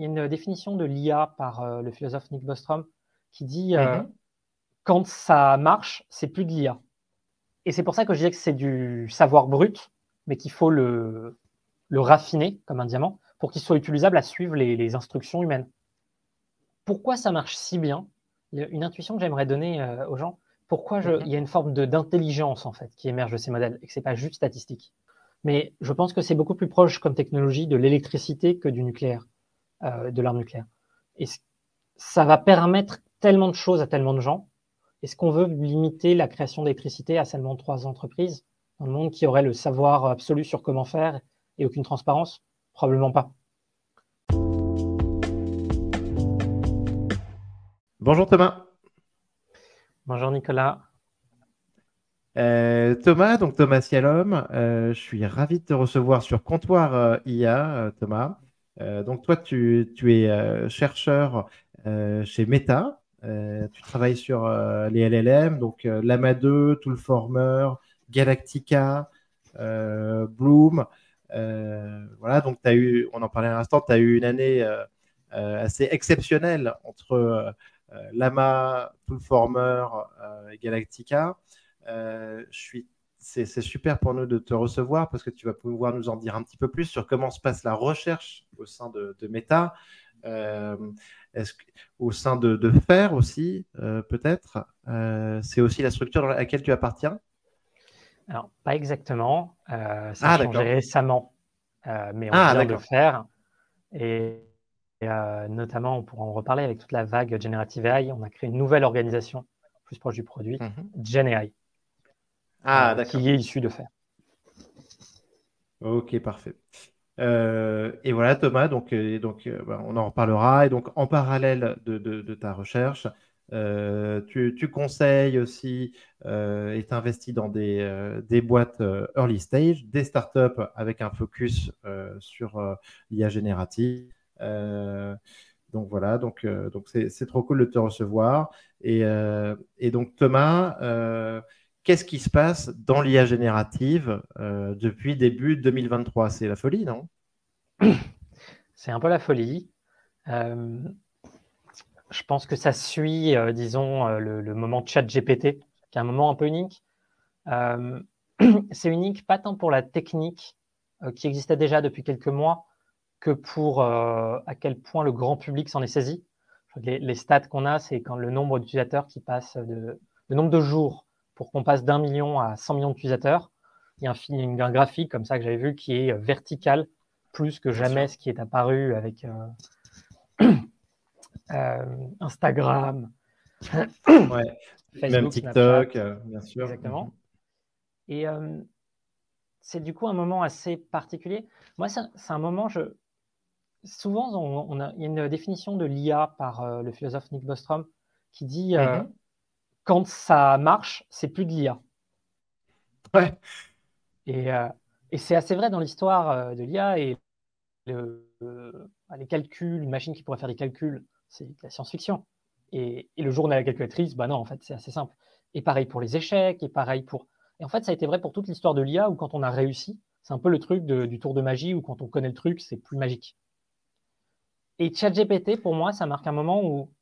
y a une définition de l'IA par le philosophe Nick Bostrom qui dit mm-hmm. quand ça marche, c'est plus de l'IA. Et c'est pour ça que je disais que c'est du savoir brut, mais qu'il faut le, le raffiner comme un diamant pour qu'il soit utilisable à suivre les, instructions humaines. Pourquoi ça marche si bien? Une intuition que j'aimerais donner euh, aux gens, pourquoi je, mhm. il y a une forme d'intelligence en fait qui émerge de ces modèles et que c'est pas juste statistique? Mais je pense que c'est beaucoup plus proche comme technologie de l'électricité que du nucléaire, euh, de l'arme nucléaire. Et ça va permettre tellement de choses à tellement de gens? Est-ce qu'on veut limiter la création d'électricité à seulement trois entreprises dans le monde qui auraient le savoir absolu sur comment faire et aucune transparence? Probablement pas. Bonjour Thomas. Bonjour Nicolas. Euh, Thomas, donc Thomas Cialom, euh, je suis ravi de te recevoir sur Comptoir euh, IA, Thomas. Donc toi, tu, es chercheur chez Meta. tu travailles sur les LLM, donc Lama 2, Toolformer, Galactica, Bloom. Euh, voilà, donc as eu, on en parlait à l'instant, tu as eu une année euh, euh, assez exceptionnelle entre Lama, Toolformer et Galactica. je suis c'est super pour nous de te recevoir parce que tu vas pouvoir nous en dire un petit peu plus sur comment se passe la recherche au sein de, Meta, au sein de, de FAIR aussi, peut-être. c'est aussi la structure dans laquelle tu appartiens? Alors, pas exactement. Euh, ça a ah, changé récemment, euh, mais on ah, vient de. Et, euh, notamment, on pourra en reparler avec toute la vague Generative AI. On a créé une nouvelle organisation plus proche du produit, mm GenAI, ah, qui est issue de faire. Ok, parfait. et voilà, Thomas, donc, donc bah, on en reparlera. Et donc, en parallèle de ta recherche, euh, tu, conseilles aussi euh, et t'investis dans des, euh, des boîtes early stage, des startups avec un focus sur l'IA générative. donc voilà, donc donc c'est trop cool de te recevoir. Et, et donc Thomas, qu'est-ce qui se passe dans l'IA générative depuis début 2023 C'est la folie, non? C'est un peu la folie je pense que ça suit, euh, disons, euh, le, moment chat GPT, qui est un moment un peu unique. Euh, c'est unique pas tant pour la technique qui existait déjà depuis quelques mois que pour à quel point le grand public s'en est saisi. Les, stats qu'on a, c'est quand le nombre d'utilisateurs qui passent de, le nombre de jours pour qu'on passe d'un million à 100 millions d'utilisateurs. Il y a un, un, graphique comme ça que j'avais vu qui est vertical plus que jamais ce qui est apparu avec euh, Instagram, ouais. Facebook, même TikTok, euh, bien sûr. Exactement. Et euh, c'est du coup un moment assez particulier. Moi, c'est un moment, je... souvent, on, a, il y a une définition de l'IA par le philosophe Nick Bostrom qui dit mhm. Quand ça marche, c'est plus de l'IA. Ouais. Et, et c'est assez vrai dans l'histoire de l'IA et les calculs, une machine qui pourrait faire des calculs c'est de la science-fiction. Et, le jour où on a la calculatrice, bah non, en fait, c'est assez simple. Et pareil pour les échecs, et pareil pour. Et en fait, ça a été vrai pour toute l'histoire de l'IA où quand on a réussi, c'est un peu le truc du tour de magie où quand on connaît le truc, c'est plus magique. Et ChatGPT, pour moi, ça marque un moment où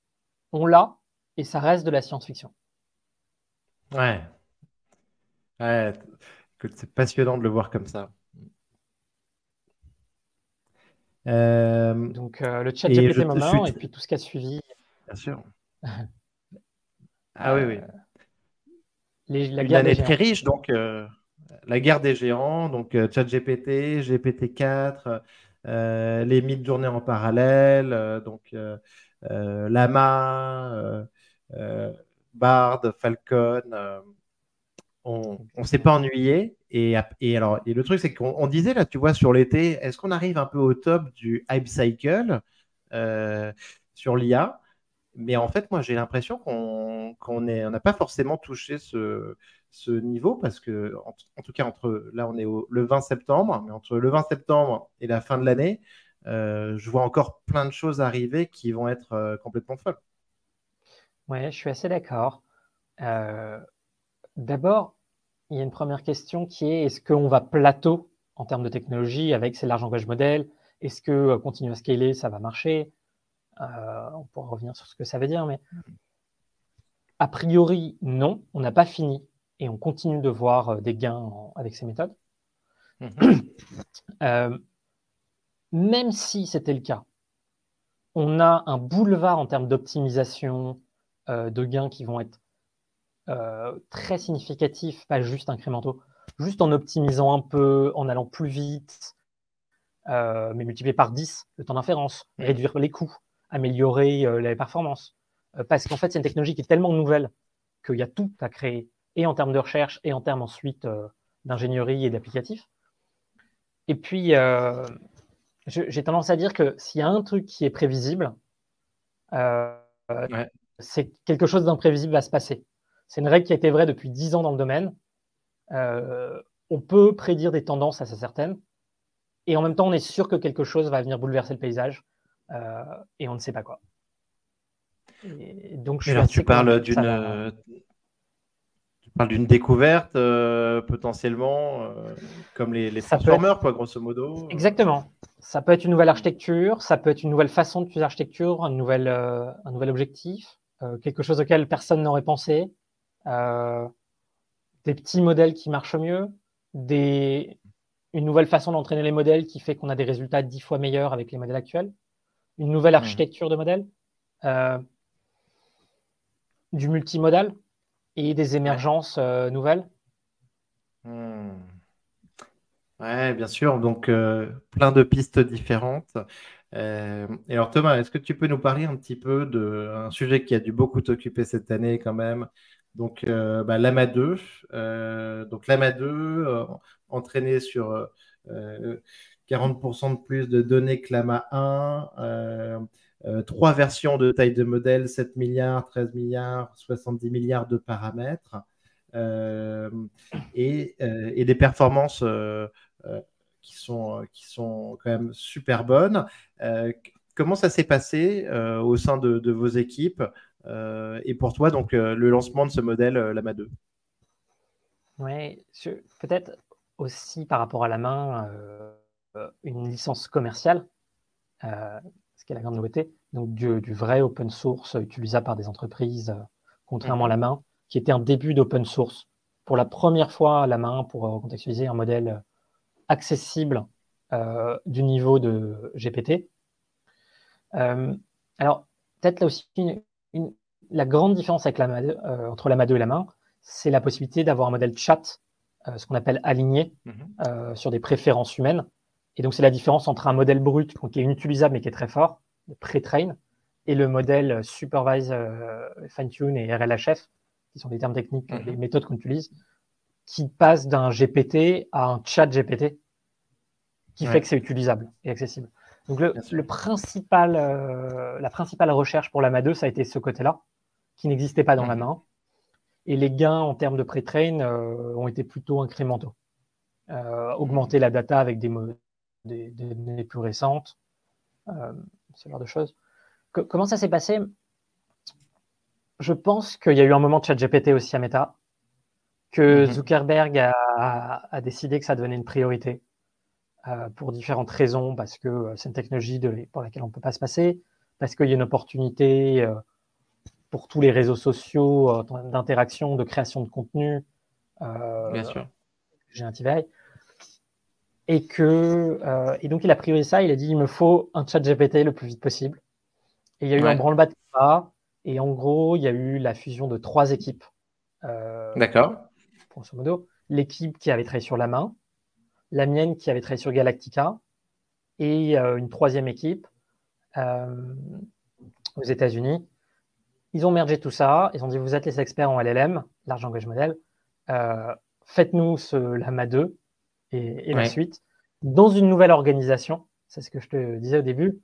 on l'a et ça reste de la science-fiction. Ouais. Ouais. C'est passionnant de le voir comme ça. Euh, Donc euh, le chat GPT moment et puis tout ce qui a suivi. Bien sûr. ah oui, oui. Euh, les, la Une année très riche, donc la guerre des géants, donc chat GPT, GPT-4, les mythes journées en parallèle, donc Lama, Bard, Falcon on ne s'est pas ennuyé. Et, le truc, c'est qu'on disait là, tu vois, sur l'été, est-ce qu'on arrive un peu au top du hype cycle euh, sur l'IA Mais en fait, moi, j'ai l'impression qu'on n'a pas forcément touché ce, niveau parce que, en, tout cas, entre là, on est le 20 septembre, mais entre le 20 septembre et la fin de l'année, euh, je vois encore plein de choses arriver qui vont être euh, complètement folles. Ouais, je suis assez d'accord. D'abord, il y a une première question qui est est-ce qu'on va plateau en termes de technologie avec ces large language modèles? Est-ce que continuer à scaler, ça va marcher? On pourra revenir sur ce que ça veut dire, mais a priori, non, on n'a pas fini et on continue de voir des gains avec ces méthodes. Mhm. même si c'était le cas, on a un boulevard en termes d'optimisation, de gains qui vont être très significatifs, pas juste incrémentaux, juste en optimisant un peu, en allant plus vite, euh, mais multiplier par 10 le temps d'inférence, réduire les coûts, améliorer euh, les performances. Euh, parce qu'en fait, c'est une technologie qui est tellement nouvelle qu'il y a tout à créer, et en termes de recherche, et en termes ensuite d'ingénierie et d'applicatifs. Et puis, j'ai tendance à dire que s'il y a un truc qui est prévisible, c'est quelque chose d'imprévisible va se passer. C'est une règle qui a été vraie depuis 10 ans dans le domaine. on peut prédire des tendances assez certaines, et en même temps, on est sûr que quelque chose va venir bouleverser le paysage euh, et on ne sait pas quoi. donc, tu parles d'une euh, d'une découverte euh, potentiellement comme les, les transformers, quoi, grosso modo. Exactement. Ça peut être une nouvelle architecture, ça peut être une nouvelle façon d'utiliser l'architecture, un, nouvel, un nouvel objectif, quelque chose auquel personne n'aurait pensé, des petits modèles qui marchent mieux, des, une nouvelle façon d'entraîner les modèles qui fait qu'on a des résultats dix fois meilleurs avec les modèles actuels, une nouvelle architecture de modèles, euh, du multimodal et des émergences euh, nouvelles. Hmm. Oui, bien sûr. Donc, euh, plein de pistes différentes. Et alors, Thomas, est-ce que tu peux nous parler un petit peu d'un sujet qui a dû beaucoup t'occuper cette année quand même? Donc, bah, l'AMA 2. donc, l'AMA 2, entraîné sur 40% euh, euh, de plus de données que l'AMA 1, euh, trois versions de taille de modèle, 7 milliards, 13 milliards, 70 milliards de paramètres, et, des performances qui, sont, qui sont quand même super bonnes. comment ça s'est passé au sein de, vos équipes et pour toi, donc, le lancement de ce modèle LAMA 2 Oui, peut-être aussi par rapport à la main euh, une licence commerciale, euh, ce qui est la grande nouveauté, donc du, vrai open source utilisable par des entreprises, euh, contrairement à la main, qui était un début d'open source. Pour la première fois, la main, pour recontextualiser un modèle accessible du niveau de GPT. alors, peut-être là aussi, la grande différence avec la, entre la 2 et la main, c'est la possibilité d'avoir un modèle chat euh, ce qu'on appelle aligné mhm. euh, sur des préférences humaines. Et donc, c'est la différence entre un modèle brut qui est inutilisable mais qui est très fort, pré-train, et le modèle supervise, euh, fine-tune et RLHF, qui sont des termes techniques, les mhm. méthodes qu'on utilise, qui passent d'un GPT à un chat GPT, qui fait que c'est utilisable et accessible. Donc, le, principal, la principale recherche pour la MA2, ça a été ce côté-là, qui n'existait pas dans la main et les gains en termes de pré-train euh, ont été plutôt incrémentaux. Euh, augmenter la data avec des, données plus récentes, euh, ce genre de choses. comment ça s'est passé? Je pense qu'il y a eu un moment de chat GPT aussi à Meta, que mhm. Zuckerberg a, décidé que ça devenait une priorité pour différentes raisons, parce que c'est une technologie de, pour laquelle on ne peut pas se passer, parce qu'il y a une opportunité pour tous les réseaux sociaux euh, d'interaction, de création de contenu. Euh, Bien sûr. J'ai un TVI. Et, que, euh, et donc, il a priorisé ça. Il a dit il me faut un chat GPT le plus vite possible. Et il y a eu un branle-bas de combat. Et en gros, il y a eu la fusion de trois équipes. D'accord. Grosso modo, l'équipe qui avait travaillé sur la main, la mienne qui avait travaillé sur Galactica, et une troisième équipe aux États-Unis ils ont mergé tout ça. Ils ont dit Vous êtes les experts en LLM, Large Language Model. Euh, faites-nous ce LAMA 2 et, la suite dans une nouvelle organisation. C'est ce que je te disais au début.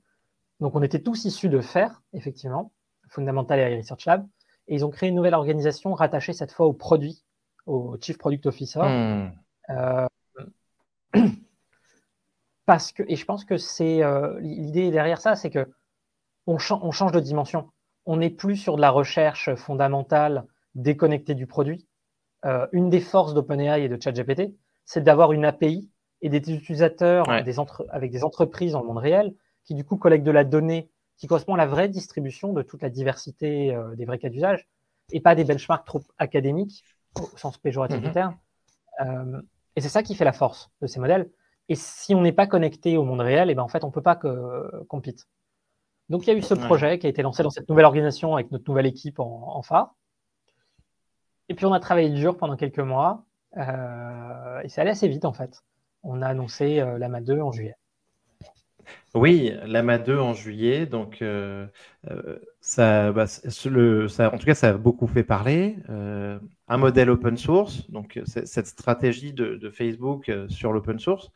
Donc, on était tous issus de FAIR, effectivement, Fundamental et Research Lab. Et ils ont créé une nouvelle organisation rattachée cette fois au produit, au Chief Product Officer. Hmm. Euh, parce que, et je pense que c'est euh, l'idée derrière ça, c'est que on, on, change de dimension on n'est plus sur de la recherche fondamentale déconnectée du produit. Euh, une des forces d'OpenAI et de ChatGPT, c'est d'avoir une API et des utilisateurs des avec des entreprises dans le monde réel qui, du coup, collectent de la donnée qui correspond à la vraie distribution de toute la diversité des vrais cas d'usage et pas des benchmarks trop académiques au sens péjoratif du mhm. terme. Euh, et c'est ça qui fait la force de ces modèles. Et si on n'est pas connecté au monde réel, et eh ben en fait, on ne peut pas compete. Donc, il y a eu ce projet qui a été lancé dans cette nouvelle organisation avec notre nouvelle équipe en, phare. Et puis, on a travaillé dur pendant quelques mois. Euh, et c'est allé assez vite, en fait. On a annoncé euh, l'AMA 2 en juillet. Oui, l'AMA 2 en juillet. Donc, euh, ça, bah, ça, en tout cas, ça a beaucoup fait parler. un modèle open source, donc cette stratégie de, Facebook sur l'open source,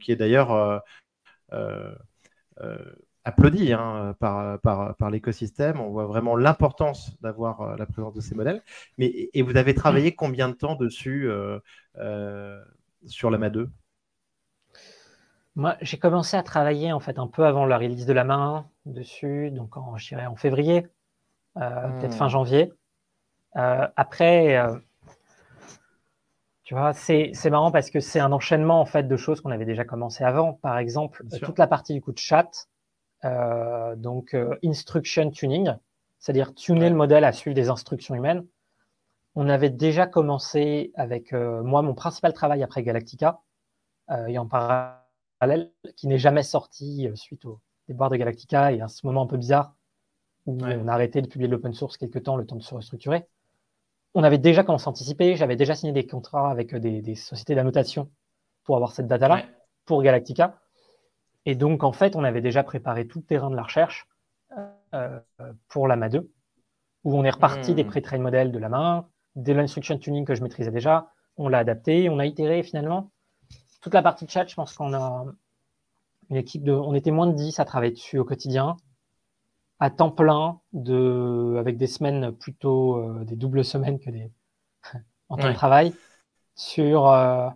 qui est d'ailleurs applaudi hein, par, l'écosystème. On voit vraiment l'importance d'avoir euh, la présence de ces modèles. Mais, et vous avez travaillé combien de temps dessus euh, euh, sur l'AMA 2 Moi, j'ai commencé à travailler en fait un peu avant la release de la main dessus, donc en, je dirais en février, peut-être fin mm. janvier. après, tu vois, c'est marrant parce que c'est un enchaînement en fait de choses qu'on avait déjà commencé avant. Par exemple, toute la partie du coup de chat, euh, donc euh, instruction tuning, c'est-à-dire tuner le modèle à suivre des instructions humaines. On avait déjà commencé avec euh, moi mon principal travail après Galactica, et en parallèle, qui n'est jamais sorti suite au déboire de Galactica et à ce moment un peu bizarre où on a arrêté de publier de l'open source quelque temps, le temps de se restructurer. On avait déjà commencé à anticiper, j'avais déjà signé des contrats avec des, sociétés d'annotation pour avoir cette data-là, pour Galactica. Et donc, en fait, on avait déjà préparé tout le terrain de la recherche euh, pour l'AMA 2, où on est reparti des hmm. pré-train modèles de la main, de l'instruction tuning que je maîtrisais déjà, on l'a adapté, on a itéré finalement. Toute la partie de chat, je pense qu'on a une équipe de. On était moins de 10 à travailler dessus au quotidien, à temps plein, de, avec des semaines plutôt euh, des doubles semaines que des. en temps de travail, sur euh,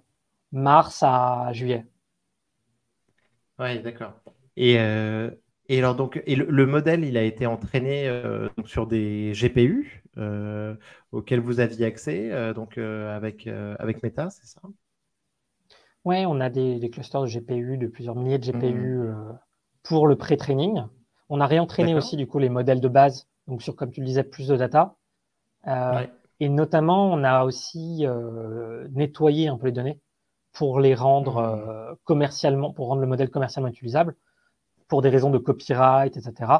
mars à juillet. Oui, d'accord. Et, euh, et alors donc, et le, modèle, il a été entraîné sur des GPU auxquels vous aviez accès, donc avec avec Meta, c'est ça? Oui, on a des, clusters de GPU, de plusieurs milliers de GPU mmh. pour le pré-training. On a réentraîné aussi du coup les modèles de base, donc sur, comme tu le disais, plus de data. Et notamment, on a aussi nettoyé un peu les données pour les rendre mmh. euh, commercialement, pour rendre le modèle commercialement utilisable, pour des raisons de copyright, etc.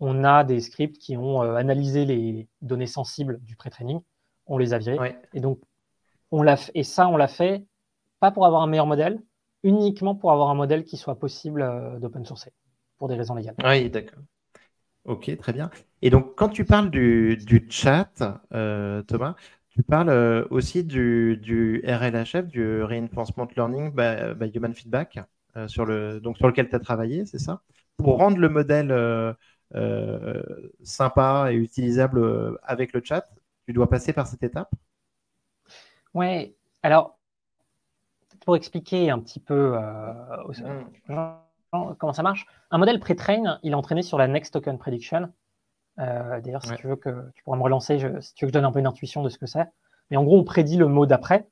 On a des scripts qui ont euh, analysé les données sensibles du pré-training, on les a virés. Et donc, on l'a et ça, on l'a fait pas pour avoir un meilleur modèle, uniquement pour avoir un modèle qui soit possible euh, d'open sourcer, pour des raisons légales. Oui, d'accord. Ok, très bien. Et donc, quand tu parles du, du chat, Thomas, tu parles euh, aussi du, RLHF, du Reinforcement Learning by, Human Feedback, euh, sur, le, donc sur lequel tu as travaillé, c'est ça? Pour rendre le modèle euh, sympa et utilisable avec le chat, tu dois passer par cette étape? Oui, alors, pour expliquer un petit peu mmh. comment ça marche, un modèle pré-train, il est entraîné sur la Next Token Prediction, euh, d'ailleurs, si tu veux que tu pourrais me relancer, si tu veux que je donne un peu une intuition de ce que c'est. Mais en gros, on prédit le mot d'après.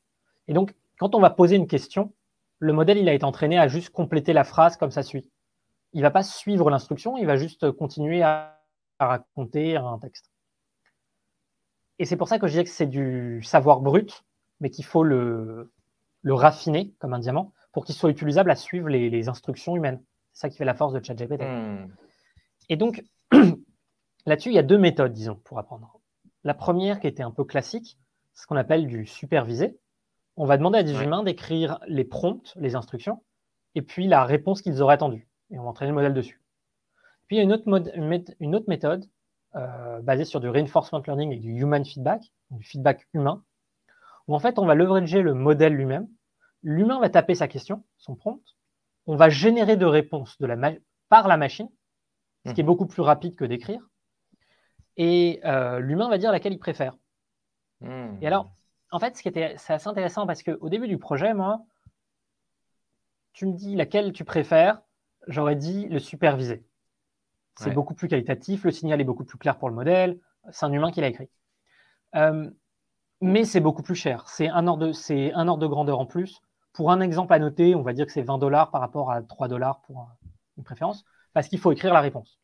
Et donc, quand on va poser une question, le modèle, il a été entraîné à juste compléter la phrase comme ça suit. Il ne va pas suivre l'instruction, il va juste continuer à, raconter un texte. Et c'est pour ça que je disais que c'est du savoir brut, mais qu'il faut le, raffiner comme un diamant pour qu'il soit utilisable à suivre les, instructions humaines. C'est ça qui fait la force de ChatGPT. Hmm. Et donc, Là-dessus, il y a deux méthodes, disons, pour apprendre. La première, qui était un peu classique, c'est ce qu'on appelle du supervisé. On va demander à des humains d'écrire les prompts, les instructions, et puis la réponse qu'ils auraient attendue. Et on va entraîner le modèle dessus. Puis il y a une autre, méthode euh, basée sur du reinforcement learning et du human feedback, du feedback humain, où en fait on va leverager le modèle lui-même. L'humain va taper sa question, son prompt. On va générer de réponses par la machine, ce qui est mmh. beaucoup plus rapide que d'écrire et euh, l'humain va dire laquelle il préfère. Hmm. Et alors, en fait, ce qui était, c'est assez intéressant parce qu'au début du projet, moi, tu me dis laquelle tu préfères, j'aurais dit le supervisé. C'est beaucoup plus qualitatif, le signal est beaucoup plus clair pour le modèle, c'est un humain qui l'a écrit. Euh, mais c'est beaucoup plus cher. C'est un, ordre de, c'est un ordre de grandeur en plus pour un exemple à noter, on va dire que c'est 20 dollars par rapport à 3 dollars pour une préférence, parce qu'il faut écrire la réponse.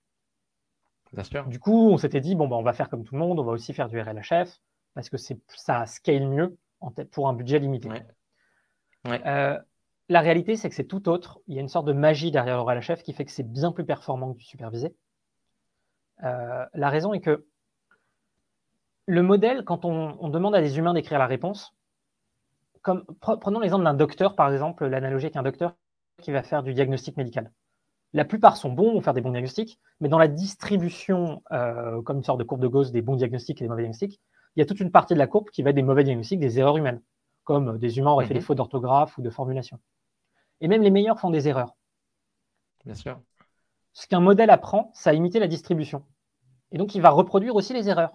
Bien sûr. Du coup, on s'était dit, bon, bah, on va faire comme tout le monde, on va aussi faire du RLHF, parce que ça scale mieux en pour un budget limité. Euh, la réalité, c'est que c'est tout autre. Il y a une sorte de magie derrière le RLHF qui fait que c'est bien plus performant que du supervisé. Euh, la raison est que le modèle, quand on, demande à des humains d'écrire la réponse, comme, prenons l'exemple d'un docteur, par exemple, l'analogie avec un docteur qui va faire du diagnostic médical. La plupart sont bons, vont faire des bons diagnostics, mais dans la distribution, euh, comme une sorte de courbe de Gauss des bons diagnostics et des mauvais diagnostics, il y a toute une partie de la courbe qui va être des mauvais diagnostics, des erreurs humaines, comme des humains auraient fait des mhm. fautes d'orthographe ou de formulation. Et même les meilleurs font des erreurs. Bien sûr. Ce qu'un modèle apprend, c'est à imiter la distribution. Et donc, il va reproduire aussi les erreurs.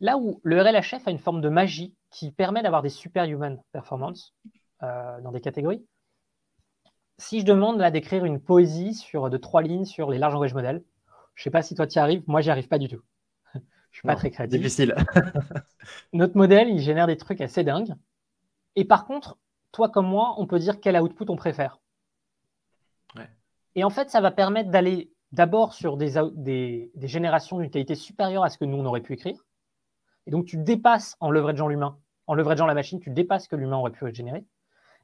Là où le RLHF a une forme de magie qui permet d'avoir des superhuman performance euh, dans des catégories, si je demande là d'écrire une poésie sur, de trois lignes sur les larges langages modèles, je ne sais pas si toi tu y arrives, moi j'y arrive pas du tout. je ne suis pas très créatif. Difficile. Notre modèle, il génère des trucs assez dingues. Et par contre, toi comme moi, on peut dire quel output on préfère. Et en fait, ça va permettre d'aller d'abord sur des, des, des générations d'une qualité supérieure à ce que nous on aurait pu écrire. Et donc tu dépasses en leverageant l'humain, en leverageant la machine, tu dépasses ce que l'humain aurait pu générer.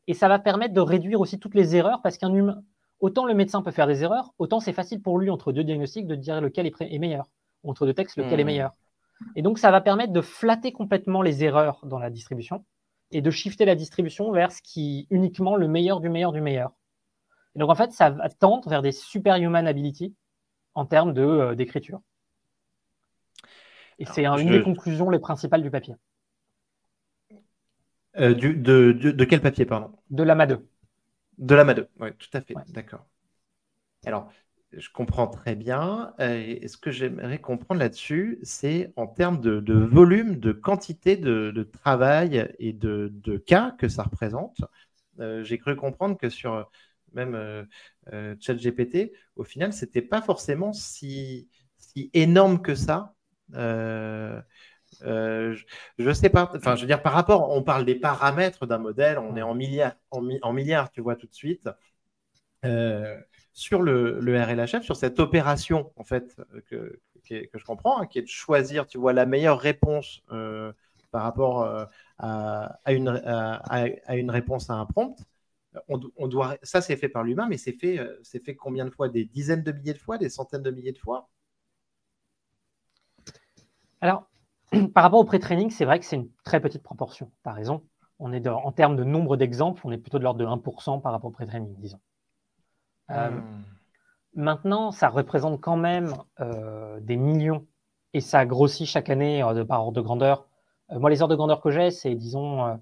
Et ça va permettre de réduire aussi toutes les erreurs parce qu'un humain, autant le médecin peut faire des erreurs, autant c'est facile pour lui entre deux diagnostics de dire lequel est, meilleur, entre deux textes lequel est hmm. meilleur. Et donc ça va permettre de flatter complètement les erreurs dans la distribution et de shifter la distribution vers ce qui est uniquement le meilleur du meilleur du meilleur. Et donc en fait, ça va tendre vers des superhuman ability en termes euh, d'écriture. Et c'est une des conclusions les principales du papier. Euh, de, quel papier, pardon? De l'AMA 2. De l'AMA 2, oui, tout à fait, d'accord. Alors, je comprends très bien. Euh, et ce que j'aimerais comprendre là-dessus, c'est en termes de, volume, de quantité de, travail et de, cas que ça représente. Euh, j'ai cru comprendre que sur même ChatGPT, au final, c'était pas forcément si, si énorme que ça. Euh, je, ne sais pas. Enfin, je veux dire, par rapport, on parle des paramètres d'un modèle, on est en milliards, en, milliards, tu vois tout de suite. Euh, sur le, RLHF, sur cette opération en fait que, que, je comprends, hein, qui est de choisir, tu vois, la meilleure réponse euh, par rapport à, une, réponse à un prompt. On doit, ça, c'est fait par l'humain, mais c'est fait, c'est fait combien de fois? Des dizaines de milliers de fois? Des centaines de milliers de fois? Alors, par rapport au pré-training, c'est vrai que c'est une très petite proportion. Tu as raison. On est en termes de nombre d'exemples, on est plutôt de l'ordre de 1% par rapport au pré-training, disons. Euh, hmm. Maintenant, ça représente quand même euh, des millions et ça grossit chaque année euh, de par ordre de grandeur. moi, les ordres de grandeur que j'ai, c'est disons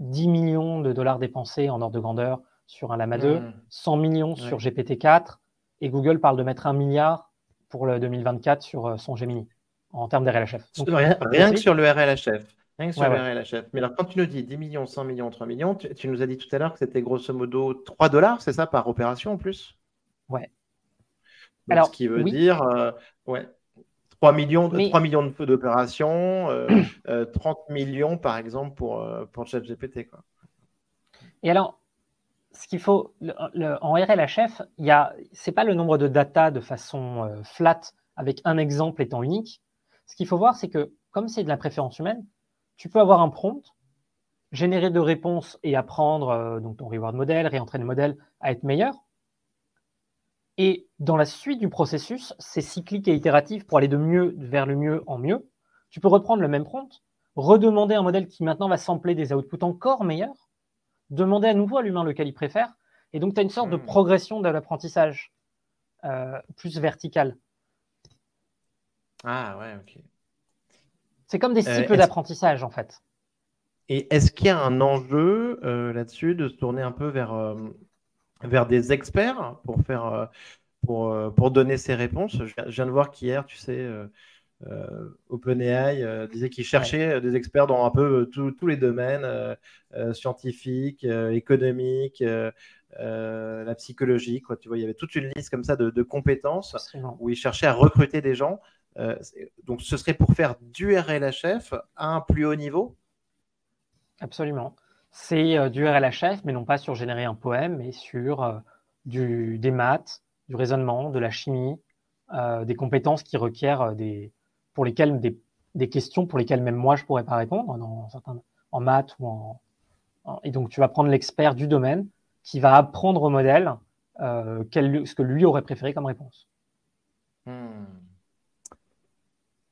10 millions de dollars dépensés en ordre de grandeur sur un Lama 2, 100 hmm. millions sur GPT-4 et Google parle de mettre un milliard pour le 2024 sur son Gemini en termes d'RLHF. Rien, rien que sur le RLHF. Rien que sur le RLHF. Mais alors, quand tu nous dis 10 millions, 100 millions, 3 millions, tu, nous as dit tout à l'heure que c'était grosso modo 3 dollars, c'est ça, par opération en plus? Ouais. alors, ce qui veut dire euh, ouais, 3 millions, 3 millions d'opérations, euh, 30 euh, millions par exemple pour, euh, pour ChatGPT. Quoi. Et alors, ce qu'il faut, en RLHF, ce n'est pas le nombre de data de façon flat avec un exemple étant unique, ce qu'il faut voir, c'est que comme c'est de la préférence humaine, tu peux avoir un prompt, générer de réponses et apprendre euh, donc ton reward model, réentraîner le modèle à être meilleur. Et dans la suite du processus, c'est cyclique et itératif pour aller de mieux vers le mieux en mieux. Tu peux reprendre le même prompt, redemander un modèle qui maintenant va sampler des outputs encore meilleurs, demander à nouveau à l'humain lequel il préfère, et donc tu as une sorte de hmm. progression de l'apprentissage euh, plus verticale. Ah ouais, ok. C'est comme des euh, cycles d'apprentissage en fait. Et est-ce qu'il y a un enjeu euh, là-dessus de se tourner un peu vers, vers des experts pour faire pour, pour donner ces réponses? Je, viens de voir qu'hier, tu sais, OpenAI disait qu'il cherchait des experts dans un peu tous les domaines scientifiques, économiques, la psychologie. Quoi. Tu vois, il y avait toute une liste comme ça de, de compétences où il cherchait à recruter des gens. Euh, donc ce serait pour faire du RLHF à un plus haut niveau? Absolument. c'est du RLHF, mais non pas sur générer un poème, mais sur du, des maths, du raisonnement, de la chimie, des compétences qui requièrent des, pour lesquelles des, questions pour lesquelles même moi je pourrais pas répondre dans certains, en maths ou en, et donc tu vas prendre l'expert du domaine qui va apprendre au modèle ce que lui aurait préféré comme réponse. Hmm.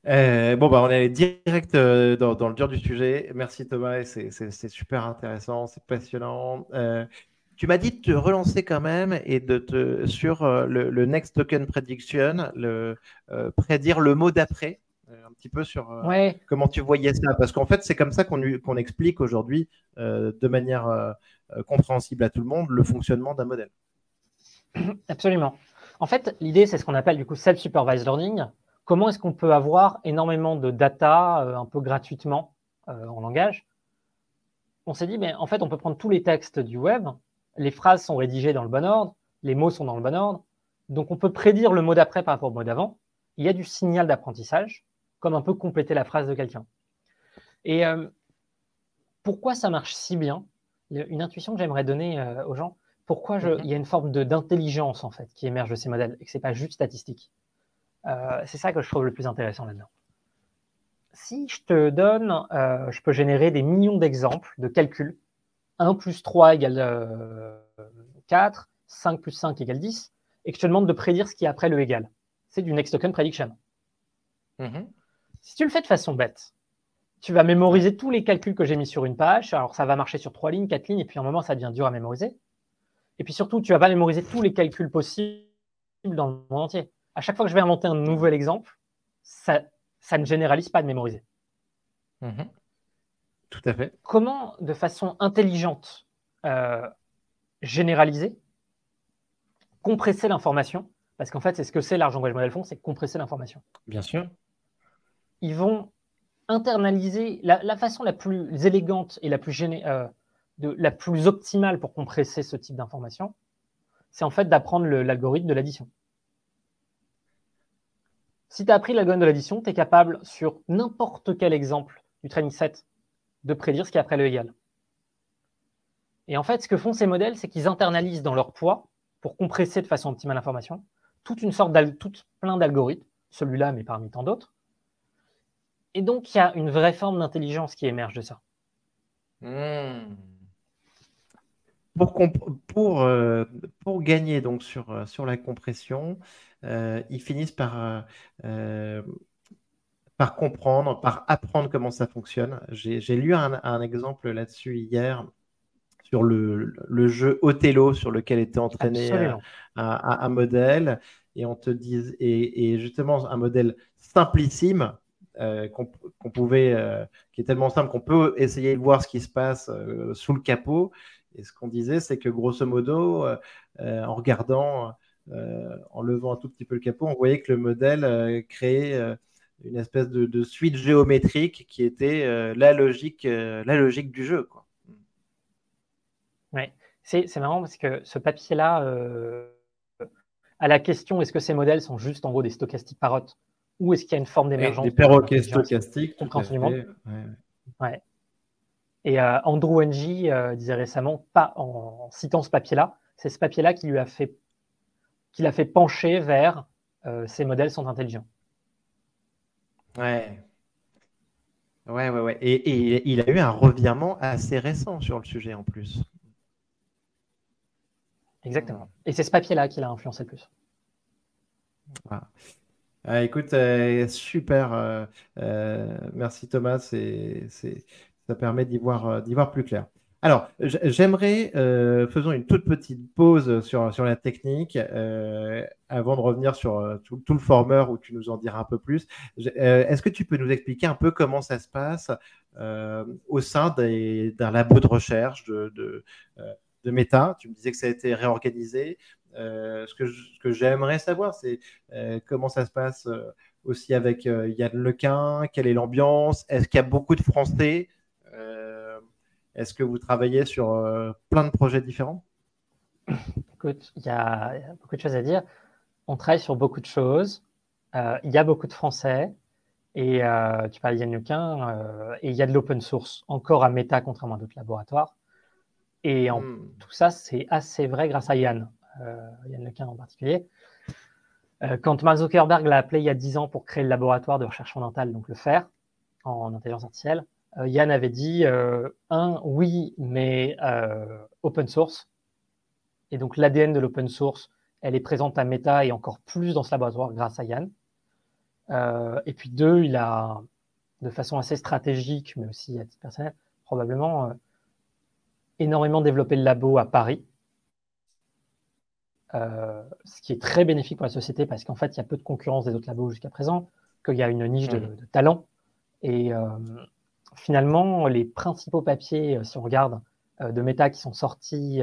Euh, bon, bah, on est direct euh, dans, le dur du sujet. Merci Thomas, c'est super intéressant, c'est passionnant. Euh, tu m'as dit de te relancer quand même et de te sur le, Next Token Prediction, le, prédire le mot d'après, un petit peu sur comment tu voyais ça. Parce qu'en fait, c'est comme ça qu'on explique aujourd'hui de manière compréhensible à tout le monde le fonctionnement d'un modèle. Absolument. En fait, l'idée, c'est ce qu'on appelle du coup self-supervised learning. Comment est-ce qu'on peut avoir énormément de data euh, un peu gratuitement euh, en langage? On s'est dit, mais en fait, on peut prendre tous les textes du web, les phrases sont rédigées dans le bon ordre, les mots sont dans le bon ordre, donc on peut prédire le mot d'après par rapport au mot d'avant. Il y a du signal d'apprentissage, comme un peu compléter la phrase de quelqu'un. Et euh, pourquoi ça marche si bien? Une intuition que j'aimerais donner aux gens, pourquoi mhm. il y a une forme d'intelligence en fait qui émerge de ces modèles et que c'est pas juste statistique? Euh, c'est ça que je trouve le plus intéressant là-dedans. Si je te donne, euh, je peux générer des millions d'exemples de calculs. 1 plus 3 égale 4, euh, 5 plus 5 égale 10, et que je te demande de prédire ce qui est après le égal. C'est du next token prediction. Mhm. Si tu le fais de façon bête, tu vas mémoriser tous les calculs que j'ai mis sur une page. Alors ça va marcher sur 3 lignes, 4 lignes, et puis à un moment ça devient dur à mémoriser. Et puis surtout, tu vas pas mémoriser tous les calculs possibles dans le monde entier. À chaque fois que je vais inventer un nouvel exemple, ça, ça ne généralise pas de mémoriser. Mhm. Tout à fait. Comment, de façon intelligente, euh, généraliser, compresser l'information? Parce qu'en fait, c'est ce que c'est l'argent Model Fond, c'est compresser l'information. Bien sûr. Ils vont internaliser la, façon la plus élégante et la plus géné euh, la plus optimale pour compresser ce type d'information, c'est en fait d'apprendre l'algorithme de l'addition. Si tu as appris l'algorithme de l'addition, tu es capable, sur n'importe quel exemple du training set, de prédire ce qui est après le égal. Et en fait, ce que font ces modèles, c'est qu'ils internalisent dans leur poids, pour compresser de façon optimale l'information, toute une sorte toute plein d'algorithmes, celui-là, mais parmi tant d'autres. Et donc, il y a une vraie forme d'intelligence qui émerge de ça. Hmm pour, pour, euh, pour, gagner donc sur, euh, sur la compression, euh, ils finissent par, par comprendre, par apprendre comment ça fonctionne. J'ai lu un, exemple là-dessus hier sur le, le, jeu Othello sur lequel était entraîné un, modèle et on te dit et, et justement un modèle simplissime qu'on pouvait qui est tellement simple qu'on peut essayer de voir ce qui se passe sous le capot et ce qu'on disait, c'est que grosso modo, euh, euh, en regardant, euh, en levant un tout petit peu le capot, on voyait que le modèle créait une espèce de, suite géométrique qui était la, logique, la logique du jeu. Quoi. Ouais, c'est marrant parce que ce papier-là, à la question est-ce que ces modèles sont juste en gros des stochastiques parottes ou est-ce qu'il y a une forme d'émergence Des perroquets stochastiques. Ouais. ouais. Et euh, Andrew Ng euh, disait récemment, pas en, citant ce papier-là, c'est ce papier-là qui lui a fait, qui l'a fait pencher vers euh, ces modèles sont intelligents. Ouais. Ouais, ouais, ouais. Et, il a eu un revirement assez récent sur le sujet en plus. Exactement. Et c'est ce papier-là qui l'a influencé le plus. Ah, écoute, super. merci Thomas. Ça permet d'y voir, euh, voir plus clair. Alors, j'aimerais, euh, faisons une toute petite pause sur, sur la technique euh, avant de revenir sur tout, le former où tu nous en diras un peu plus. Est-ce que tu peux nous expliquer un peu comment ça se passe au sein d'un labo de recherche de, de, Meta? Tu me disais que ça a été réorganisé. Ce que, ce que j'aimerais savoir, c'est comment ça se passe aussi avec Yann Lequin, quelle est l'ambiance, est-ce qu'il y a beaucoup de Français est-ce que vous travaillez sur euh, plein de projets différents? Écoute, il y, a beaucoup de choses à dire. On travaille sur beaucoup de choses. Euh, il y a beaucoup de Français. Et euh, tu parles Yann Lequin, et il y a de l'open source, encore à Meta, contrairement à d'autres laboratoires. Et en, hmm. tout ça, c'est assez vrai grâce à Yann, Yann Lequin en particulier. quand Mark Zuckerberg l'a appelé il y a 10 ans pour créer le laboratoire de recherche fondamentale, donc le FAIR, en intelligence artificielle, Yann avait dit un, oui, mais open source. Et donc l'ADN de l'open source, elle est présente à Meta et encore plus dans ce laboratoire grâce à Yann. Euh, et puis deux, il a, de façon assez stratégique, mais aussi à titre personnel, probablement euh, énormément développé le labo à Paris. Euh, ce qui est très bénéfique pour la société parce qu'en fait, il y a peu de concurrence des autres labos jusqu'à présent, qu'il y a une niche de, mmh. de talent. Et finalement, les principaux papiers, si on regarde, de Meta qui sont sortis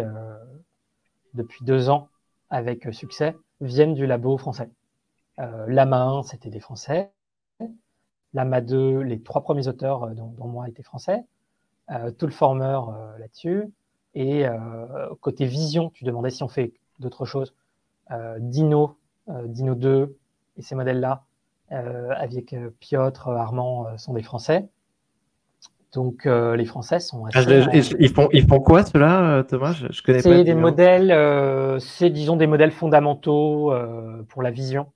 depuis deux ans avec succès, viennent du labo français. Euh, Lama 1, c'était des Français. Lama 2, les trois premiers auteurs, euh, dont, moi, étaient français. Euh, tout le former là-dessus. Et côté vision, tu demandais si on fait d'autres choses. Dino, Dino 2 et ces modèles-là, avec Piotr, Armand, sont des Français. Donc les Français sont ah, ils, font, ils font quoi cela, Thomas? Je, connais pas. C'est des modèles, c'est disons des modèles fondamentaux pour la vision.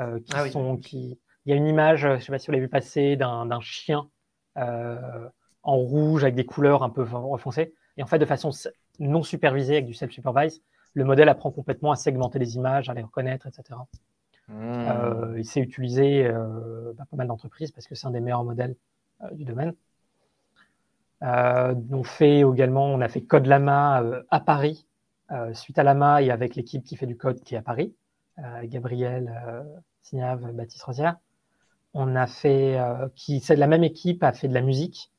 Euh, qui ah sont, qui... Il y a une image, je ne sais pas si vous l'avez vu passer, d'un chien euh, en rouge avec des couleurs un peu refoncées. Et en fait, de façon non supervisée avec du self-supervised, le modèle apprend complètement à segmenter les images, à les reconnaître, etc. Mmh. Euh, il s'est utilisé euh, pas mal d'entreprises parce que c'est un des meilleurs modèles du domaine. on fait également, on a fait Code Lama à Paris, suite à Lama et avec l'équipe qui fait du code qui est à Paris. Gabriel euh, Signav, Baptiste Rosière. On a fait, euh, qui c'est de la même équipe, a fait de la musique.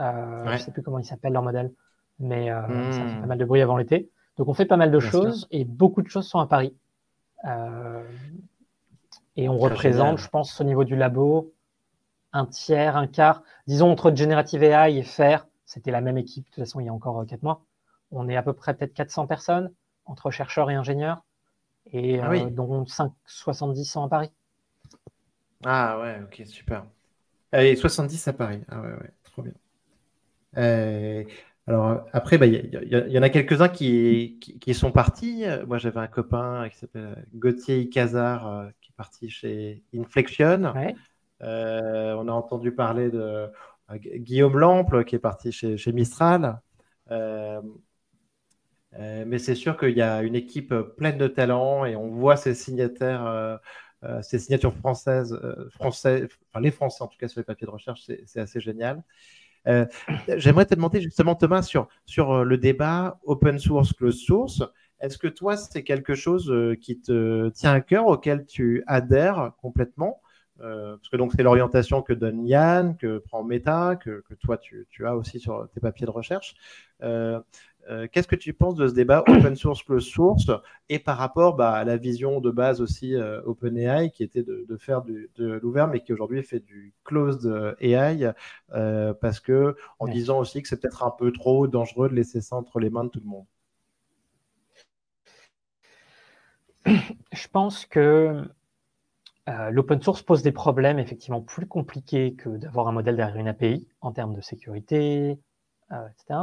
Euh, je ne sais plus comment il s'appelle leur modèle, mais ça fait hmm. pas mal de bruit avant l'été. Donc on fait pas mal de choses et beaucoup de choses sont à Paris. et on représente, je pense, au niveau du labo, un tiers, un quart. Disons entre Generative AI et FAIR, c'était la même équipe, de toute façon, il y a encore quatre mois. On est à peu près peut-être 400 personnes, entre chercheurs et ingénieurs et ah euh, dont 5, 70 à Paris. Ah ouais, ok, super. Et 70 à Paris. Ah ouais, ouais, trop bien. Euh, alors après, bah, il y, en a quelques-uns qui, qui, sont partis. Moi, j'avais un copain qui s'appelle Gauthier Cazard euh, qui est parti chez Inflection. on a entendu parler de Guillaume Lample qui est parti chez, chez Mistral. Euh, mais c'est sûr qu'il y a une équipe euh, pleine de talents et on voit ces signataires, euh, ces signatures françaises, français, enfin les Français en tout cas sur les papiers de recherche, c'est assez génial. J'aimerais te demander justement Thomas sur, sur le débat open source, closed source. Est-ce que toi, c'est quelque chose qui te tient à cœur, auquel tu adhères complètement? Parce que donc c'est l'orientation que donne Yann, que prend Meta, que, que toi tu, tu, as aussi sur tes papiers de recherche. Euh, qu'est-ce que tu penses de ce débat open source plus source et par rapport bah, à la vision de base aussi euh, OpenAI qui était de, faire de l'ouvert mais qui aujourd'hui fait du closed AI euh, parce que en disant aussi que c'est peut-être un peu trop dangereux de laisser ça entre les mains de tout le monde. Je pense que l'open source pose des problèmes effectivement plus compliqués que d'avoir un modèle derrière une API en termes de sécurité, etc.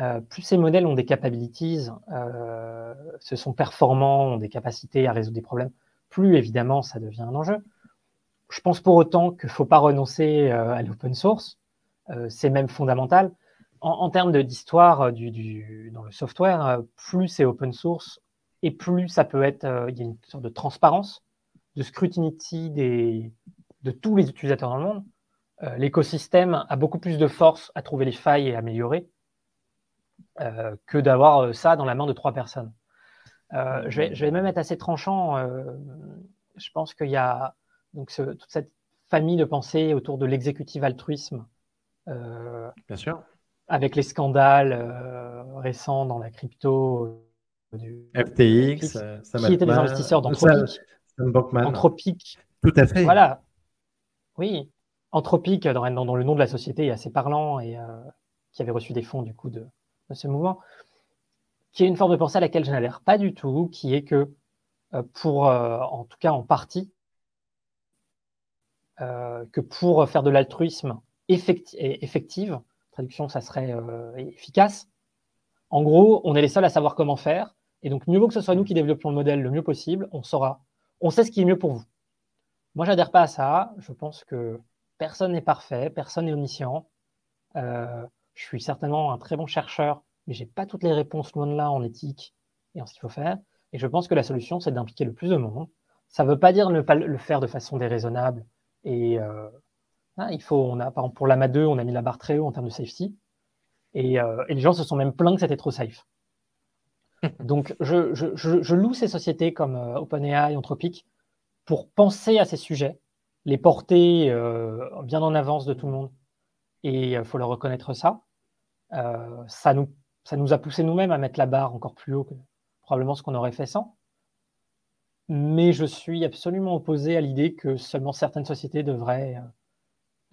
Euh, plus ces modèles ont des capabilities, euh, se sont performants, ont des capacités à résoudre des problèmes, plus évidemment ça devient un enjeu. Je pense pour autant qu'il ne faut pas renoncer euh, à l'open source, c'est même fondamental. En, termes d'histoire du, dans le software, plus c'est open source et plus ça peut être, il y a une sorte de transparence, de scrutinity des, de tous les utilisateurs dans le monde. L'écosystème a beaucoup plus de force à trouver les failles et améliorer euh, que d'avoir euh, ça dans la main de trois personnes. Euh, je, vais, même être assez tranchant. je pense qu'il y a donc toute cette famille de pensée autour de l'exécutif altruisme. Bien sûr. Avec les scandales récents dans la crypto. Du, FTX, qui étaient des investisseurs d'Anthropic. Anthropic. Tout à fait. Voilà. Oui. Anthropic, dans, dans, le nom de la société, est assez parlant et qui avait reçu des fonds du coup de, ce mouvement, qui est une forme de pensée à laquelle je n'adhère pas du tout, qui est que euh, pour, euh, en tout cas en partie, euh, que pour faire de l'altruisme effective, traduction, ça serait efficace, En gros, on est les seuls à savoir comment faire. Et donc, mieux vaut que ce soit nous qui développions le modèle le mieux possible. On saura, on sait ce qui est mieux pour vous. Moi, j'adhère pas à ça. Je pense que personne n'est parfait, personne n'est omniscient. Je suis certainement un très bon chercheur, mais j'ai pas toutes les réponses loin de là en éthique et en ce qu'il faut faire. Et je pense que la solution, c'est d'impliquer le plus de monde. Ça ne veut pas dire ne pas le faire de façon déraisonnable. Et euh, hein, il faut, on a, par exemple, pour l'AMA 2, on a mis la barre très haut en termes de safety. Et, euh, et les gens se sont même plaints que c'était trop safe. Donc, je, je, je, loue ces sociétés comme euh, OpenAI, Anthropic, pour penser à ces sujets, les porter bien en avance de tout le monde. Et il faut leur reconnaître ça. Euh, ça, nous, ça nous a poussé nous-mêmes à mettre la barre encore plus haut que probablement ce qu'on aurait fait sans. Mais je suis absolument opposé à l'idée que seulement certaines sociétés devraient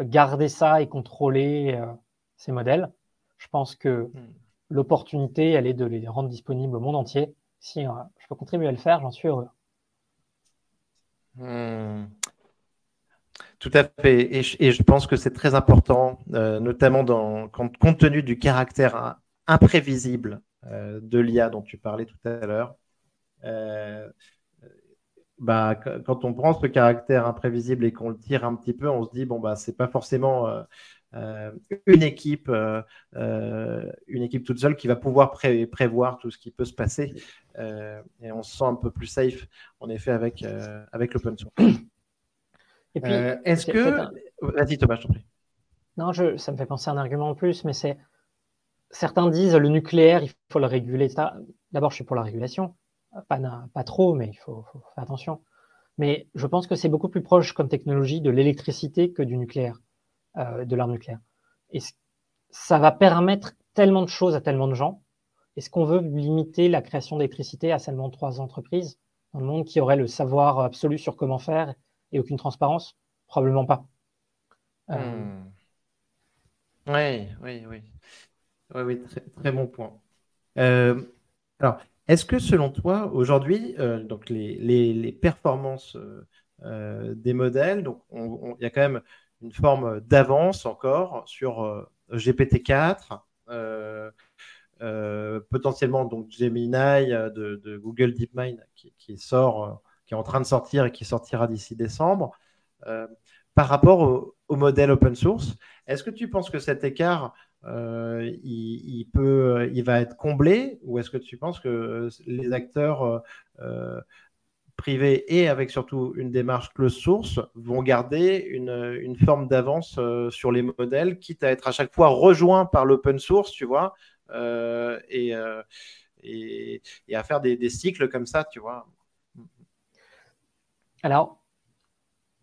garder ça et contrôler ces modèles. Je pense que hmm. l'opportunité, elle est de les rendre disponibles au monde entier. Si je peux contribuer à le faire, j'en suis heureux. Hmm. Tout à fait. Et je, pense que c'est très important, euh, notamment compte, tenu du caractère imprévisible euh, de l'IA dont tu parlais tout à l'heure. Euh, bah, quand on prend ce caractère imprévisible et qu'on le tire un petit peu, on se dit bon bah c'est pas forcément une équipe, une équipe toute seule qui va pouvoir prévoir tout ce qui peut se passer. et on se sent un peu plus safe, en effet, avec, avec l'open source. Euh, est-ce que. Vas-y, Thomas, je t'en prie. Non, je, ça me fait penser à un argument en plus, mais c'est. Certains disent le nucléaire, il faut le réguler. D'abord, je suis pour la régulation. Pas, pas trop, mais il faut, faire attention. Mais je pense que c'est beaucoup plus proche comme technologie de l'électricité que du nucléaire, euh, de l'arme nucléaire. Et ça va permettre tellement de choses à tellement de gens. Est-ce qu'on veut limiter la création d'électricité à seulement trois entreprises dans le monde qui auraient le savoir absolu sur comment faire et aucune transparence Probablement pas. Euh, hmm. Oui, oui, oui. Oui, oui, très, bon point. Euh, alors, est-ce que selon toi, aujourd'hui, euh, donc les, performances des modèles, donc il y a quand même une forme d'avance encore sur GPT-4, potentiellement donc Gemini de, Google DeepMind qui sort qui est en train de sortir et qui sortira d'ici décembre, euh, par rapport au, modèle open source, est-ce que tu penses que cet écart, euh, il, peut, il va être comblé ou est-ce que tu penses que les acteurs euh, privés et avec surtout une démarche close source vont garder une, forme d'avance sur les modèles, quitte à être à chaque fois rejoints par l'open source, tu vois, et, et, à faire des, des, cycles comme ça, tu vois. Alors,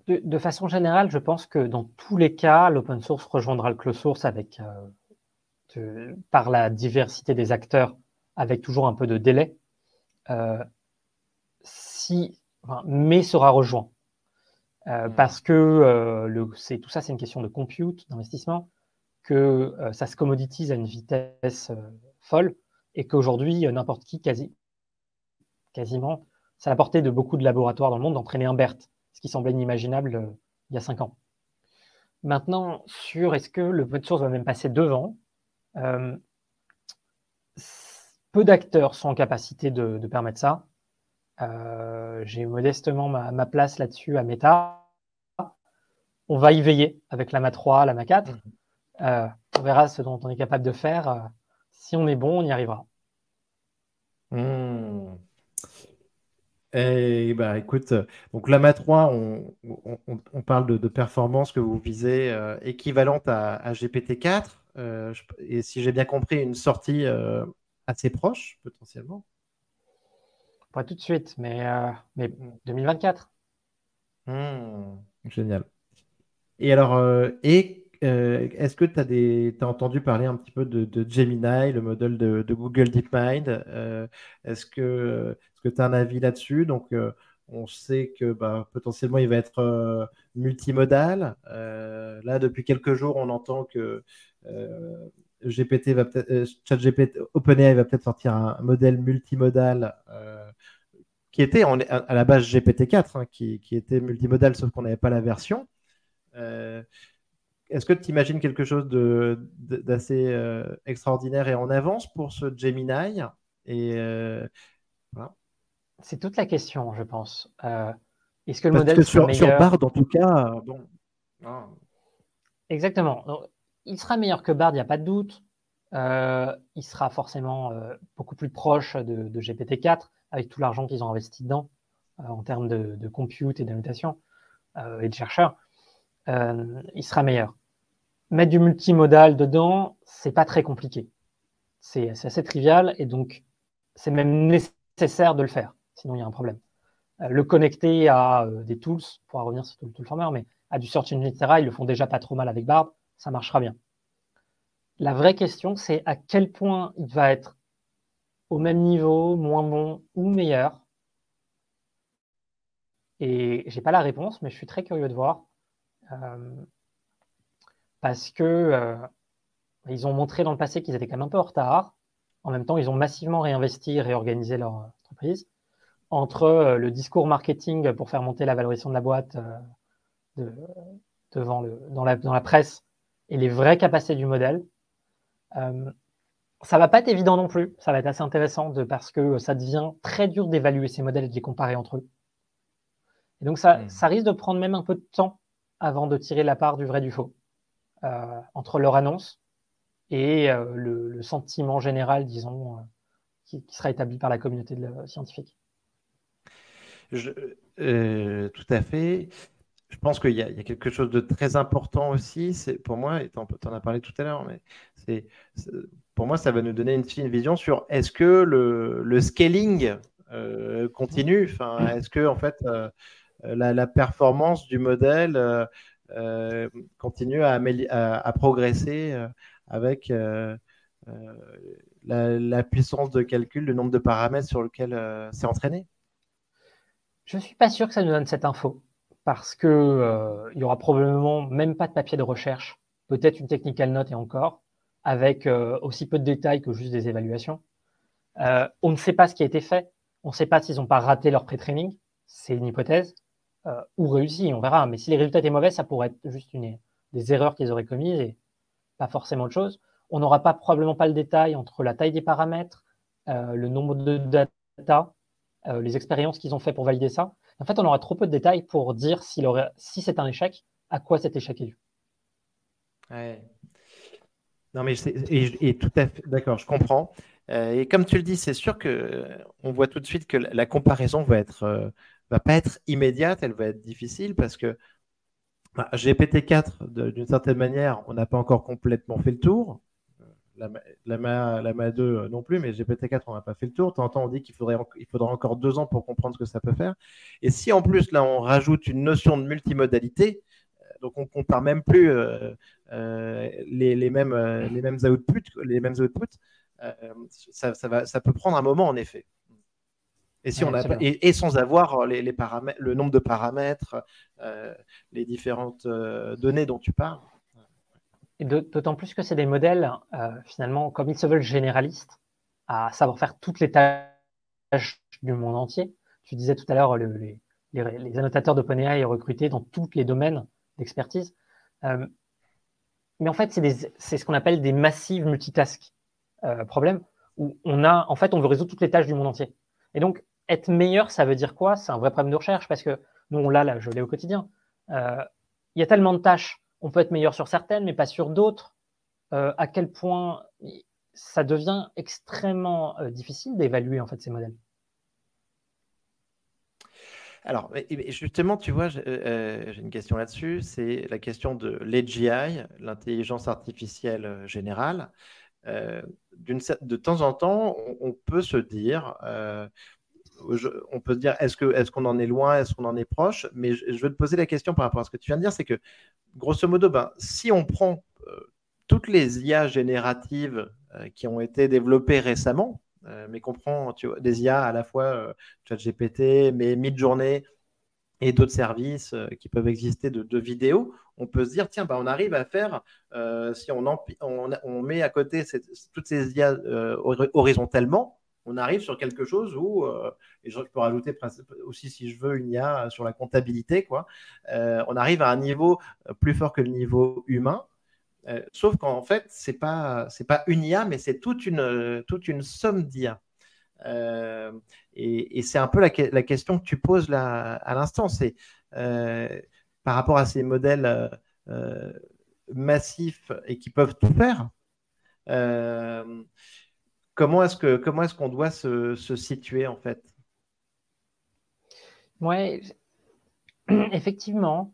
de, façon générale, je pense que dans tous les cas, l'open source rejoindra le closed source avec, euh, par la diversité des acteurs, avec toujours un peu de délai. Euh, si, mais sera rejoint. Euh, hmm. Parce que le, tout ça, c'est une question de compute, d'investissement, que ça se commoditise à une vitesse folle et qu'aujourd'hui, n'importe qui, quasi, quasiment, c'est la portée de beaucoup de laboratoires dans le monde d'entraîner un BERT, ce qui semblait inimaginable euh, il y a cinq ans. Maintenant, sur est-ce que le de source va même passer devant, euh, peu d'acteurs sont en capacité de, permettre ça. Euh, j'ai modestement ma, place là-dessus à Meta. On va y veiller avec la MA 3, la MA 4. on verra ce dont on est capable de faire. si on est bon, on y arrivera. Mmh. Eh ben, écoute, donc l'AMA 3, on, parle de, performance que vous visez euh, équivalente à, GPT-4. Euh, et si j'ai bien compris, une sortie euh, assez proche, potentiellement. Pas tout de suite, mais, mais 2024. Hmm, génial. Et alors, et est-ce que tu as, entendu parler un petit peu de, Gemini, le modèle de, Google DeepMind Est-ce que tu as un avis là-dessus? Donc, euh, on sait que bah, potentiellement, il va être euh, multimodal. Euh, là, depuis quelques jours, on entend que ChatGPT, OpenAI va peut-être sortir un, modèle multimodal qui était à la base GPT-4, hein, qui, était multimodal, sauf qu'on n'avait pas la version. Est-ce que tu imagines quelque chose d'assez euh, extraordinaire et en avance pour ce Gemini et, C'est toute la question, je pense. Est-ce que le modèle que sur, sur Bard, en tout cas, bon. Exactement. il sera meilleur que Bard, il n'y a pas de doute. il sera forcément beaucoup plus proche de, GPT-4 avec tout l'argent qu'ils ont investi dedans en termes de, de compute et d'annotation et de chercheurs. Il sera meilleur mettre du multimodal dedans, c'est pas très compliqué. C'est assez trivial et donc c'est même nécessaire de le faire. Sinon, il y a un problème. Euh, le connecter à euh, des tools, pour revenir sur le toolformer, mais à du search engine, etc., ils le font déjà pas trop mal avec Bard, ça marchera bien. La vraie question, c'est à quel point il va être au même niveau, moins bon ou meilleur. Et j'ai pas la réponse, mais je suis très curieux de voir. Euh, parce que euh, ils ont montré dans le passé qu'ils étaient quand même un peu en retard. En même temps, ils ont massivement réinvesti et réorganisé leur entreprise. Entre euh, le discours marketing pour faire monter la valorisation de la boîte euh, devant le, dans, la, dans la presse et les vraies capacités du modèle, ça va pas être évident non plus. Ça va être assez intéressant de, parce que ça devient très dur d'évaluer ces modèles et de les comparer entre eux. Et donc, ça, mmh. ça risque de prendre même un peu de temps avant de tirer la part du vrai du faux. Euh, entre leur annonce et euh, le, sentiment général, disons, euh, qui, sera établi par la communauté scientifique. tout à fait. Je pense qu'il y, a quelque chose de très important aussi. C'est pour moi, et tu en as parlé tout à l'heure, mais c'est pour moi, ça va nous donner une, vision sur est-ce que le, scaling continue? Enfin, est-ce que en fait la, la, performance du modèle euh, continue à, progresser euh, avec euh, la, puissance de calcul, le nombre de paramètres sur lequel c'est entraîné Je ne suis pas sûr que ça nous donne cette info parce qu'il il y aura probablement même pas de papier de recherche, peut-être une technical note et encore, avec aussi peu de détails que juste des évaluations. on ne sait pas ce qui a été fait, on ne sait pas s'ils n'ont pas raté leur pré-training, c'est une hypothèse. Euh, ou réussi, on verra. Mais si les résultats étaient mauvais, ça pourrait être juste une, des erreurs qu'ils auraient commises et pas forcément autre chose. On n'aura probablement pas le détail entre la taille des paramètres, euh, le nombre de data, euh, les expériences qu'ils ont fait pour valider ça. En fait, on aura trop peu de détails pour dire si c'est un échec, à quoi cet échec est dû. Non, mais et, tout à fait d'accord, je comprends. et comme tu le dis, c'est sûr que on voit tout de suite que la comparaison va être pas être immédiate, elle va être difficile parce que bah, GPT-4, d'une certaine manière, on n'a pas encore complètement fait le tour. La, la, MA, 2 euh, non plus, mais GPT-4, on n'a pas fait le tour. De temps en temps, on dit qu'il faudrait, il faudra encore deux ans pour comprendre ce que ça peut faire. Et si en plus, là, on rajoute une notion de multimodalité, euh, donc on compare même plus euh, les, mêmes, les mêmes outputs, les mêmes outputs ça, va, ça peut prendre un moment, en effet. Et, si on a, et, sans avoir euh, les, paramètres, le nombre de paramètres, euh, les différentes euh, données dont tu parles. D'autant plus que c'est des modèles, finalement, comme ils se veulent généralistes, à savoir faire toutes les tâches du monde entier. Tu disais tout à l'heure, les, les, annotateurs d'OpenAI recrutés dans tous les domaines d'expertise. mais en fait, c'est ce qu'on appelle des massives multitask problèmes, où on a, en fait, on veut résoudre toutes les tâches du monde entier. Et donc, être meilleur, ça veut dire quoi? C'est un vrai problème de recherche parce que nous, on l'a là, je l'ai au quotidien. Euh, il y a tellement de tâches, on peut être meilleur sur certaines, mais pas sur d'autres. Euh, à quel point ça devient extrêmement euh, difficile d'évaluer en fait ces modèles? Alors, justement, tu vois, j'ai une question là-dessus. C'est la question de l'AGI, l'intelligence artificielle générale. de temps en temps, on, peut se dire, on peut se dire est-ce qu'on en est loin, est-ce qu'on en est proche? Mais je, veux te poser la question par rapport à ce que tu viens de dire, c'est que grosso modo, ben, si on prend euh, toutes les IA génératives euh, qui ont été développées récemment, euh, mais qu'on prend des IA à la fois ChatGPT, mais Midjourney et d'autres services qui peuvent exister de, vidéos, on peut se dire tiens, ben, on arrive à faire, si on, on, met à côté toutes ces IA horizontalement, on arrive sur quelque chose où, et je peux rajouter aussi si je veux une IA sur la comptabilité, quoi, on arrive à un niveau plus fort que le niveau humain. sauf qu'en fait, ce n'est pas, pas une IA, mais c'est toute une, toute une somme d'IA. et, c'est un peu la, question que tu poses là, à l'instant, c'est par rapport à ces modèles massifs et qui peuvent tout faire, euh, comment est-ce que comment est-ce qu'on doit se, situer en fait? Ouais, effectivement.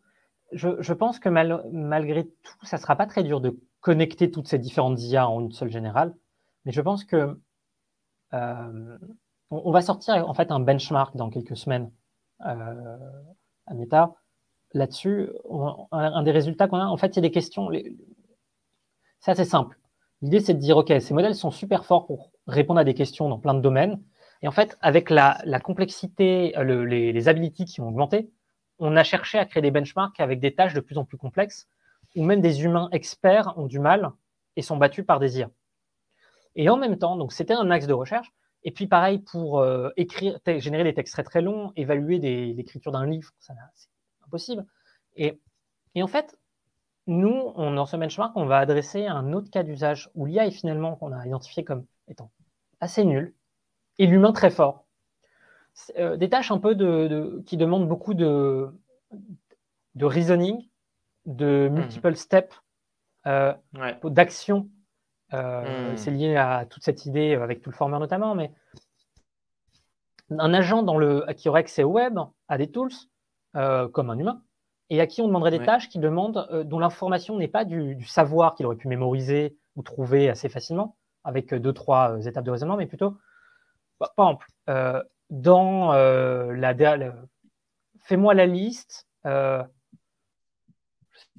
Je, pense que malgré tout, ça sera pas très dur de connecter toutes ces différentes IA en une seule générale. Mais je pense que euh, on, va sortir en fait un benchmark dans quelques semaines euh, à Meta là-dessus. Un, des résultats qu'on a, en fait, il y a des questions. C'est assez simple. L'idée, c'est de dire, OK, ces modèles sont super forts pour répondre à des questions dans plein de domaines. Et en fait, avec la, complexité, euh, les, les qui ont augmenté, on a cherché à créer des benchmarks avec des tâches de plus en plus complexes, où même des humains experts ont du mal et sont battus par des IA. Et en même temps, donc c'était un axe de recherche. Et puis pareil pour euh, écrire, générer des textes très très longs, évaluer l'écriture d'un livre, c'est impossible. Et en fait, nous, on, dans ce benchmark, on va adresser un autre cas d'usage où l'IA est finalement qu'on a identifié comme étant assez nul et l'humain très fort. Euh, des tâches un peu de, qui demandent beaucoup de, de reasoning, de mhm. multiple steps, euh, d'action. Euh, mhm. C'est lié à toute cette idée avec tout le former notamment, mais un agent dans le, qui aurait accès au web, à des tools, comme un humain, et à qui on demanderait des tâches qui demandent, euh, dont l'information n'est pas du, savoir qu'il aurait pu mémoriser ou trouver assez facilement, avec deux, trois euh, étapes de raisonnement, mais plutôt, bah, par exemple, euh, dans la, fais-moi la liste, je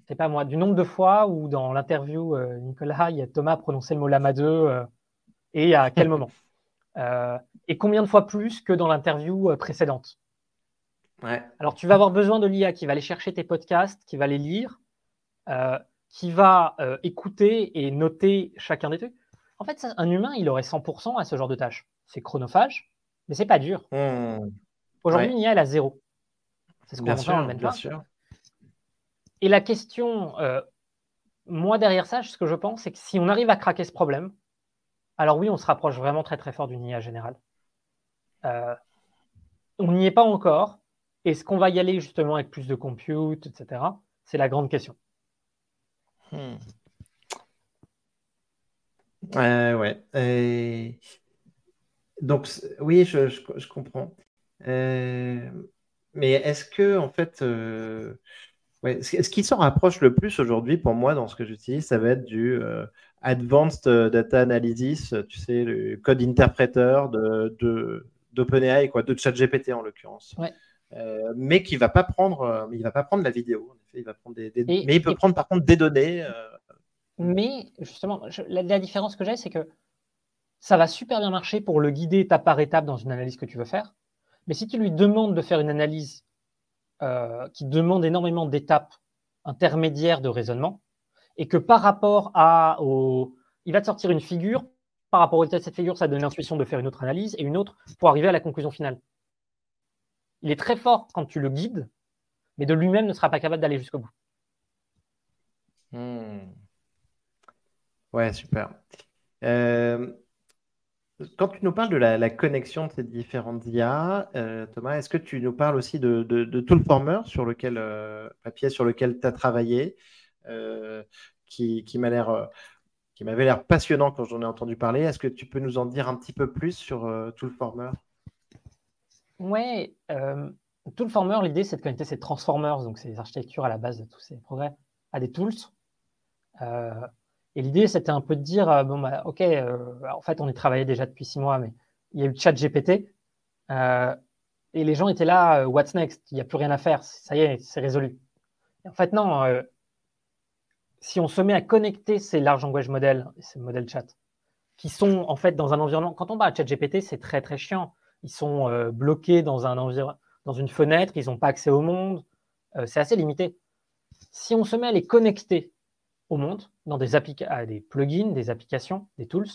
sais pas moi, du nombre de fois où dans l'interview, Nicolas, il y a Thomas prononcé le mot lama 2 et à quel moment. et combien de fois plus que dans l'interview précédente alors, tu vas avoir besoin de l'IA qui va aller chercher tes podcasts, qui va les lire, euh, qui va euh, écouter et noter chacun des trucs. En fait, un humain, il aurait 100% à ce genre de tâches. C'est chronophage, mais c'est pas dur. Hmm. Aujourd'hui, l'IA, elle a zéro. C'est ce qu'on fait bien sûr. Et la question, euh, moi, derrière ça, ce que je pense, c'est que si on arrive à craquer ce problème, alors oui, on se rapproche vraiment très très fort d'une IA générale. on n'y est pas encore, est-ce qu'on va y aller justement avec plus de compute, etc. C'est la grande question. Hmm. ouais. Donc, oui, je, comprends. Euh, mais est-ce que, en fait, euh, ce qui s'en rapproche le plus aujourd'hui pour moi dans ce que j'utilise, ça va être du euh, Advanced Data Analysis, tu sais, le code interpréteur de, d'OpenAI, quoi, de ChatGPT en l'occurrence. Ouais. Euh, mais qui va pas prendre, euh, il va pas prendre la vidéo. il va prendre des, mais il peut prendre par contre des données. Euh. Mais justement, la, différence que j'ai, c'est que ça va super bien marcher pour le guider étape par étape dans une analyse que tu veux faire. Mais si tu lui demandes de faire une analyse qui demande énormément d'étapes intermédiaires de raisonnement, et que par rapport à, au, il va te sortir une figure, par rapport au de cette figure, ça donne l'intuition de faire une autre analyse et une autre pour arriver à la conclusion finale il est très fort quand tu le guides, mais de lui-même ne sera pas capable d'aller jusqu'au bout. Hmm. Ouais, super. Euh, quand tu nous parles de la, connexion de ces différentes IA, euh, Thomas, est-ce que tu nous parles aussi de, tout le former sur lequel, euh, papier sur lequel tu as travaillé, qui, qui m'a l'air qui m'avait l'air passionnant quand j'en ai entendu parler? Est-ce que tu peux nous en dire un petit peu plus sur tout le former? Ouais, euh, tout le former, l'idée, c'est de connecter ces transformers, donc ces architectures à la base de tous ces progrès, à des tools. Euh, et l'idée, c'était un peu de dire, euh, bon, bah, OK, en fait, on y travaillait déjà depuis six mois, mais il y a eu chat GPT. et les gens étaient là, what's next? Il n'y a plus rien à faire, ça y est, c'est résolu. en fait, non. si on se met à connecter ces large language models, ces modèles chat, qui sont en fait dans un environnement, quand on parle de chat GPT, c'est très très chiant ils sont euh, bloqués dans, un dans une fenêtre, ils n'ont pas accès au monde. Euh, c'est assez limité. Si on se met à les connecter au monde, dans des, des plugins, des applications, des tools,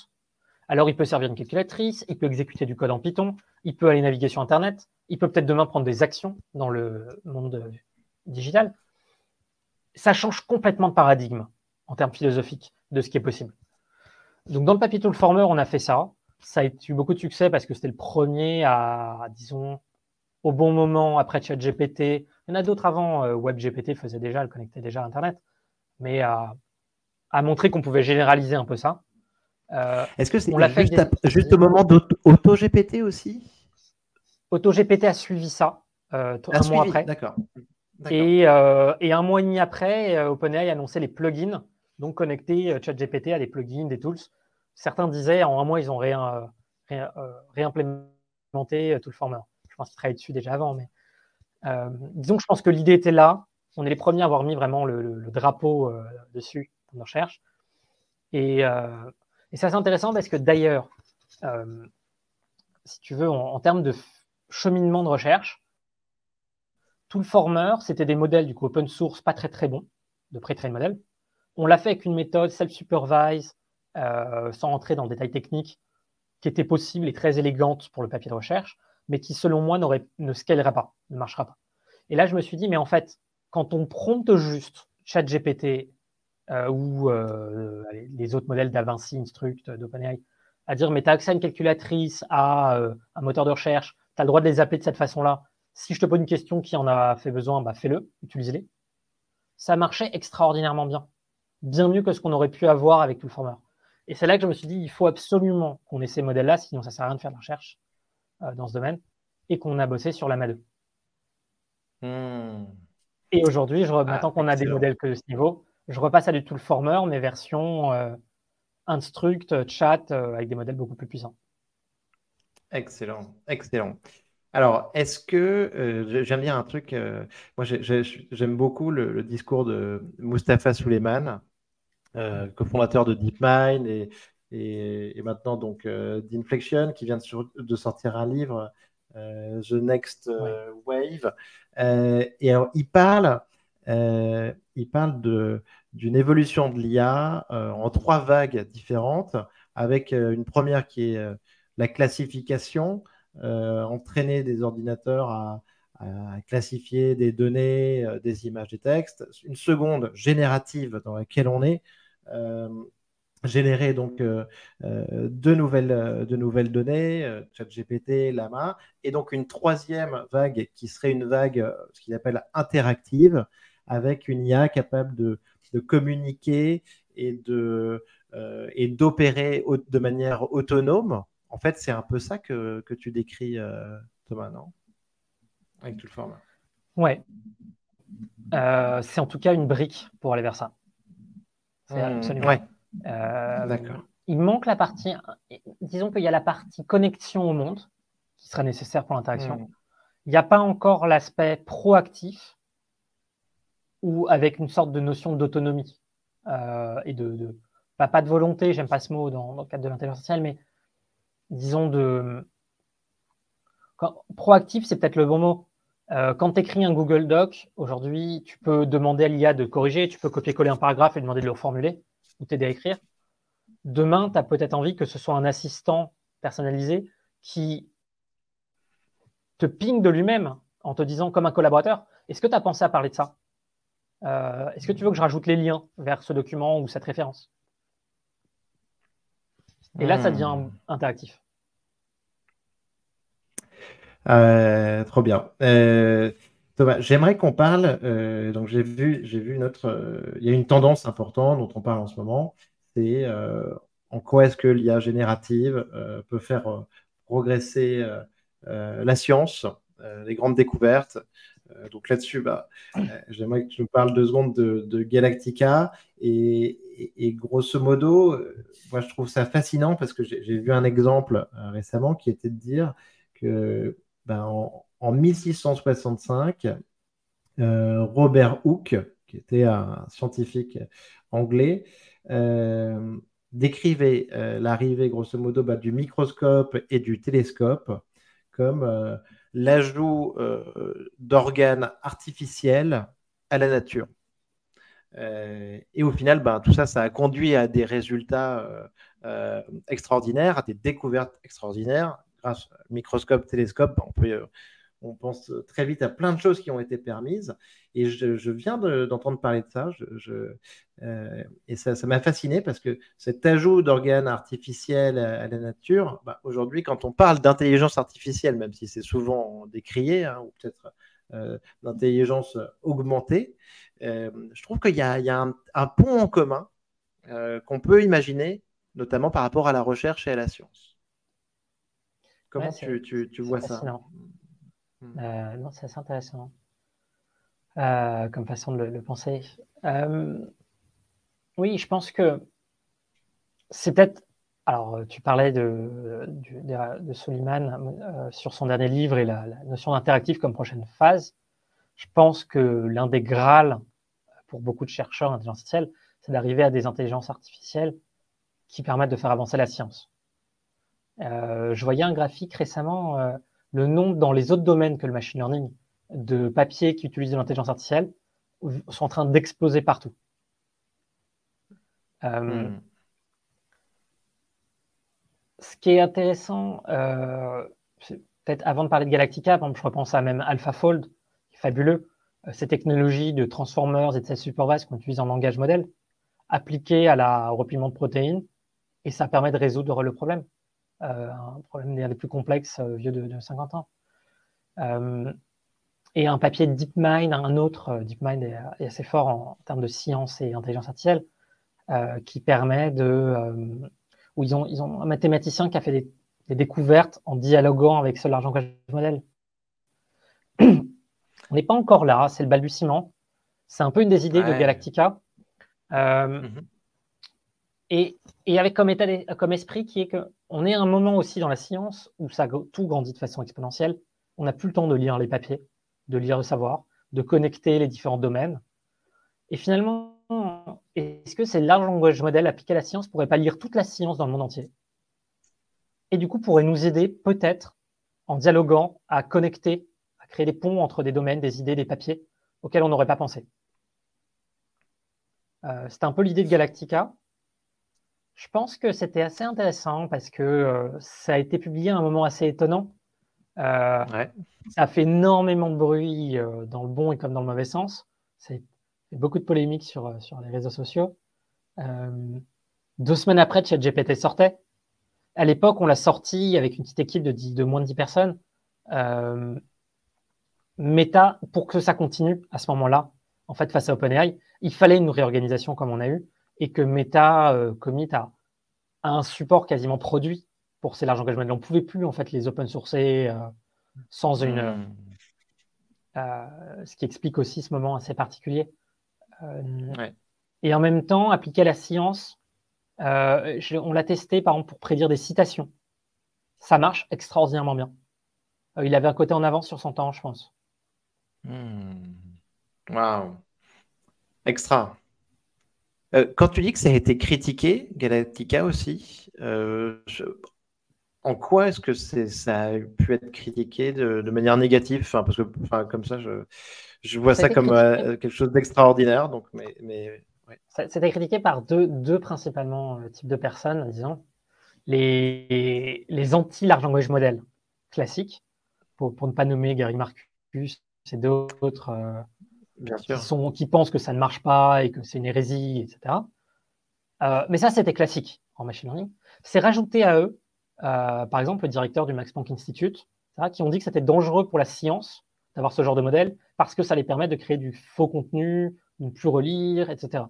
Alors, il peut servir une calculatrice, il peut exécuter du code en Python, il peut aller naviguer sur Internet, il peut peut-être demain prendre des actions dans le monde digital. Ça change complètement de paradigme en termes philosophiques de ce qui est possible. Donc, dans le papier Toolformer, on a fait ça. Ça a eu beaucoup de succès parce que c'était le premier à, disons, au bon moment après ChatGPT. Il y en a d'autres avant. Euh, WebGPT faisait déjà, le connectait déjà à Internet. Mais à, à montrer qu'on pouvait généraliser un peu ça. Euh, Est-ce que c'est juste, juste, au moment d'AutoGPT aussi? AutoGPT a suivi ça euh, un mois après. D'accord. Et, euh, et, un mois et demi après, OpenAI a annoncé les plugins, donc connecter ChatGPT à des plugins, des tools. Certains disaient en un mois, ils ont réimplémenté tout le format. Je pense qu'ils travaillaient dessus déjà avant, mais disons que je pense que l'idée était là. On est les premiers à avoir mis vraiment le, drapeau dessus pour nos recherches. Et, et c'est assez intéressant parce que d'ailleurs, euh, si tu veux, en, termes de cheminement de recherche, tout le formeur, c'était des modèles du coup open source pas très très bons de pré-train modèle. On l'a fait avec une méthode self-supervised, euh, sans entrer dans le détail technique, qui était possible et très élégante pour le papier de recherche, mais qui selon moi ne scalera pas, ne marchera pas. Et là, je me suis dit, mais en fait, quand on prompte juste ChatGPT euh, ou euh, les autres modèles d'Avinci, Instruct, d'OpenAI, à dire mais tu as accès à une calculatrice, à euh, un moteur de recherche, tu as le droit de les appeler de cette façon-là. Si je te pose une question qui en a fait besoin, bah, fais-le, utilise-les. Ça marchait extraordinairement bien. Bien mieux que ce qu'on aurait pu avoir avec tout le former. Et c'est là que je me suis dit, il faut absolument qu'on ait ces modèles-là, sinon ça ne sert à rien de faire de la recherche dans ce domaine, et qu'on a bossé sur la MA2. Hmm. Et aujourd'hui, je, maintenant ah, qu'on a des modèles que de ce niveau, je repasse à du Toolformer, mais version euh, Instruct, Chat, euh, avec des modèles beaucoup plus puissants. Excellent, excellent. Alors, est-ce que, euh, j'aime bien un truc, moi j'aime beaucoup le, discours de Mustapha Suleiman, cofondateur de DeepMind et, et, maintenant donc d'Inflection, qui vient de, sortir un livre, The Next Wave. et alors, il parle, il parle de, d'une évolution de l'IA euh, en trois vagues différentes, avec euh, une première qui est euh, la classification, entraîner des ordinateurs à, classifier des données, des images, des textes. Une seconde générative dans laquelle on est, générer donc de, nouvelles, de nouvelles données, ChatGPT, Lama, et donc une troisième vague qui serait une vague, ce qu'il appelle interactive, avec une IA capable de, communiquer et de euh, et d'opérer de manière autonome. En fait, c'est un peu ça que, que tu décris, euh, Thomas, non? Avec tout le format. Ouais. Euh, c'est en tout cas une brique pour aller vers ça. C'est mmh, absolument. Ouais. D'accord. Il manque la partie, disons qu'il y a la partie connexion au monde qui serait nécessaire pour l'interaction. Mmh. Il n'y a pas encore l'aspect proactif ou avec une sorte de notion d'autonomie euh, et de, pas de volonté, j'aime pas ce mot dans, le cadre de l'intelligence artificielle, mais disons de proactif, c'est peut-être le bon mot. Euh, quand tu écris un Google Doc, aujourd'hui, tu peux demander à l'IA de corriger, tu peux copier-coller un paragraphe et demander de le reformuler ou t'aider à écrire. Demain, tu as peut-être envie que ce soit un assistant personnalisé qui te ping de lui-même en te disant comme un collaborateur, est-ce que tu as pensé à parler de ça? Euh, est-ce que tu veux que je rajoute les liens vers ce document ou cette référence? Et là, ça devient hmm. interactif. Euh, trop bien. Euh, Thomas, j'aimerais qu'on parle. donc, j'ai vu, j'ai vu notre. Il y a une tendance importante dont on parle en ce moment. C'est en quoi est-ce que l'IA générative peut faire progresser la science, les grandes découvertes, euh, donc là-dessus, bah, euh, j'aimerais que tu nous parles deux secondes de, Galactica. Et, grosso modo, euh, moi, je trouve ça fascinant parce que j'ai vu un exemple récemment qui était de dire que ben, en, 1665, Robert Hooke, qui était un scientifique anglais, décrivait l'arrivée, grosso modo, bah, du microscope et du télescope comme l'ajout euh, d'organes artificiels à la nature. et au final, ben, tout ça, ça a conduit à des résultats extraordinaires, à des découvertes extraordinaires. Microscope, télescope, on pense très vite à plein de choses qui ont été permises. Et je, viens d'entendre parler de ça. Euh, et ça m'a fasciné parce que cet ajout d'organes artificiels à, la nature, bah, aujourd'hui, quand on parle d'intelligence artificielle, même si c'est souvent décrié, hein, ou peut-être euh, d'intelligence augmentée, euh, je trouve qu'il y a, un, pont en commun qu'on peut imaginer, notamment par rapport à la recherche et à la science. Comment tu, vois ça? Hmm. Euh, non, c'est assez intéressant euh, comme façon de le, penser. Euh, oui, je pense que c'est peut-être. Alors, tu parlais de, de, de Soliman sur son dernier livre et la, notion d'interactif comme prochaine phase. Je pense que l'un des graals pour beaucoup de chercheurs d'intelligence artificielle, c'est d'arriver à des intelligences artificielles qui permettent de faire avancer la science. Je voyais un graphique récemment le nombre dans les autres domaines que le machine learning de papiers qui utilisent de l'intelligence artificielle sont en train d'exploser partout. Euh, hmm. Ce qui est intéressant, euh, peut-être avant de parler de Galactica, je repense à même AlphaFold, qui est fabuleux. Euh, ces technologies de transformers et de cellules superbases qu'on utilise en langage modèle, appliquées à la, au repliement de protéines, et ça permet de résoudre le problème. Euh, un problème des plus complexes, euh, vieux de, 50 ans. Euh, et un papier DeepMind, un autre, DeepMind est, assez fort en, termes de science et intelligence artificielle, qui permet de. où ils ont, ils ont un mathématicien qui a fait des, découvertes en dialoguant avec ce large langage modèle. On n'est pas encore là, c'est le balbutiement. C'est un peu une des idées de Galactica. Mm-hmm. Et, avec comme, état, comme esprit qui est que on est à un moment aussi dans la science où ça, tout grandit de façon exponentielle. On n'a plus le temps de lire les papiers, de lire le savoir, de connecter les différents domaines. Et finalement, est-ce que ces larges langages modèles appliqués à la science pourraient pas lire toute la science dans le monde entier? Et du coup, pourraient nous aider peut-être en dialoguant à connecter, à créer des ponts entre des domaines, des idées, des papiers auxquels on n'aurait pas pensé. Euh, un peu l'idée de Galactica. Je pense que c'était assez intéressant parce que euh, ça a été publié à un moment assez étonnant. Euh, ça a fait énormément de bruit euh, dans le bon et comme dans le mauvais sens. C'est beaucoup de polémiques sur, sur les réseaux sociaux. deux semaines après, ChatGPT sortait. À l'époque, on l'a sorti avec une petite équipe de, de moins de 10 personnes. Meta, pour que ça continue à ce moment-là, en fait, face à OpenAI, il fallait une réorganisation comme on a eu et que Meta euh, commit à, un support quasiment produit pour ces larges engagements. On ne pouvait plus en fait les open sourcer euh, sans une. Hmm. Euh, ce qui explique aussi ce moment assez particulier. Et en même temps, appliquer à la science, on l'a testé par exemple pour prédire des citations. Ça marche extraordinairement bien. il avait un côté en avance sur son temps, je pense. Hmm. Waouh! Extra. Euh, quand tu dis que ça a été critiqué, Galactica aussi, euh, en quoi est-ce que ça a pu être critiqué de, manière négative? Enfin, Parce que comme ça, je, vois ça, comme euh, quelque chose d'extraordinaire. Donc, mais, mais C'était critiqué par deux, deux principalement types de personnes, disons. Les, les anti-large language model classiques, pour, pour, ne pas nommer Gary Marcus et d'autres qui, Sont, qui pensent que ça ne marche pas et que c'est une hérésie, etc. Euh, mais ça, c'était classique en machine learning. C'est rajouté à eux, euh, par exemple, le directeur du Max Planck Institute, qui ont dit que c'était dangereux pour la science d'avoir ce genre de modèle parce que ça les permet de créer du faux contenu, de ne plus relire, etc.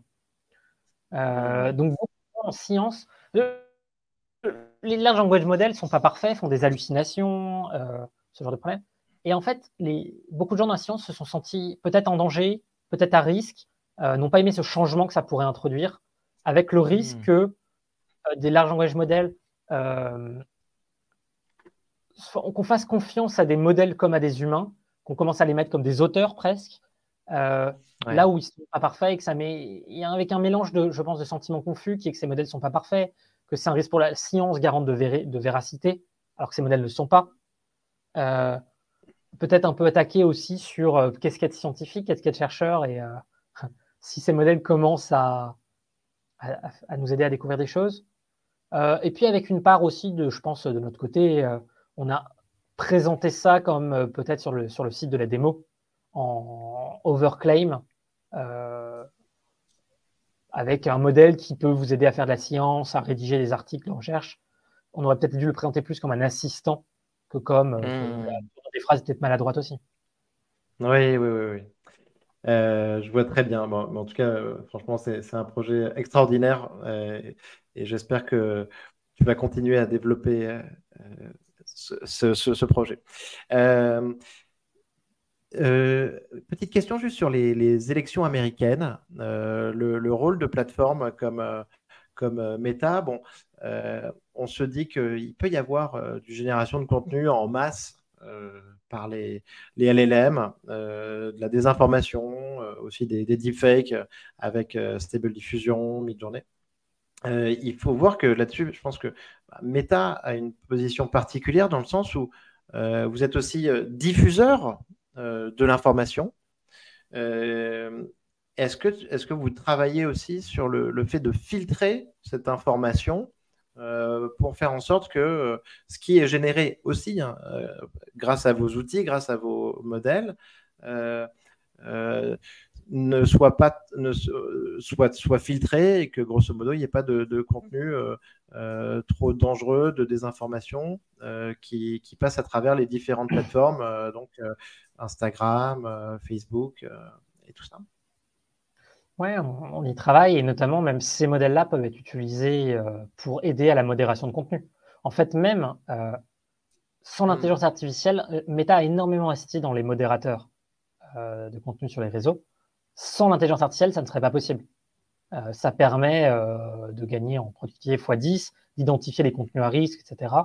Euh, donc, en science, les large language models ne sont pas parfaits, font des hallucinations, ce genre de problème. Et en fait, les, beaucoup de gens dans la science se sont sentis peut-être en danger, peut-être à risque, euh, n'ont pas aimé ce changement que ça pourrait introduire, avec le risque hmm. que euh, des large language models, euh, qu'on fasse confiance à des modèles comme à des humains, qu'on commence à les mettre comme des auteurs presque, là où ils ne sont pas parfaits, et que ça met, avec un mélange de, je pense, de sentiments confus, qui est que ces modèles ne sont pas parfaits, que c'est un risque pour la science garante de, de véracité, alors que ces modèles ne le sont pas peut-être un peu attaqué aussi sur euh, qu'est-ce qu'être scientifique, qu'est-ce qu'être chercheur et euh, si ces modèles commencent à, à, nous aider à découvrir des choses. Euh, et puis avec une part aussi de, je pense, de notre côté, on a présenté ça comme peut-être sur le, sur le site de la démo en overclaim, avec un modèle qui peut vous aider à faire de la science, à rédiger des articles de recherche. On aurait peut-être dû le présenter plus comme un assistant que comme mmh. Des phrases peut-être maladroites aussi. Oui, oui, oui, oui. Euh, je vois très bien. mais en tout cas, euh, franchement, c'est un projet extraordinaire euh, et j'espère que tu vas continuer à développer ce, projet. petite question juste sur les, élections américaines, le, rôle de plateforme comme, comme Meta. Bon, on se dit qu'il peut y avoir du génération de contenu en masse par les, LLM, euh, de la désinformation, euh, aussi des, deepfakes avec euh, Stable Diffusion, Midjourney. il faut voir que là-dessus, je pense que bah, Meta a une position particulière dans le sens où vous êtes aussi diffuseur de l'information. est-ce que, est que vous travaillez aussi sur le fait de filtrer cette information euh, pour faire en sorte que euh, ce qui est généré aussi, hein, euh, grâce à vos outils, grâce à vos modèles, ne soit pas ne soit, soit filtré et que grosso modo il n'y ait pas de, contenu trop dangereux de désinformation qui, qui, passe à travers les différentes plateformes donc Instagram Facebook et tout ça. Oui, on, y travaille et notamment même ces modèles-là peuvent être utilisés euh, pour aider à la modération de contenu. En fait, même euh, sans mmh. l'intelligence artificielle, euh, Meta a énormément investi dans les modérateurs de contenu sur les réseaux. Sans l'intelligence artificielle, ça ne serait pas possible. ça permet de gagner en productivité x10, d'identifier les contenus à risque, etc.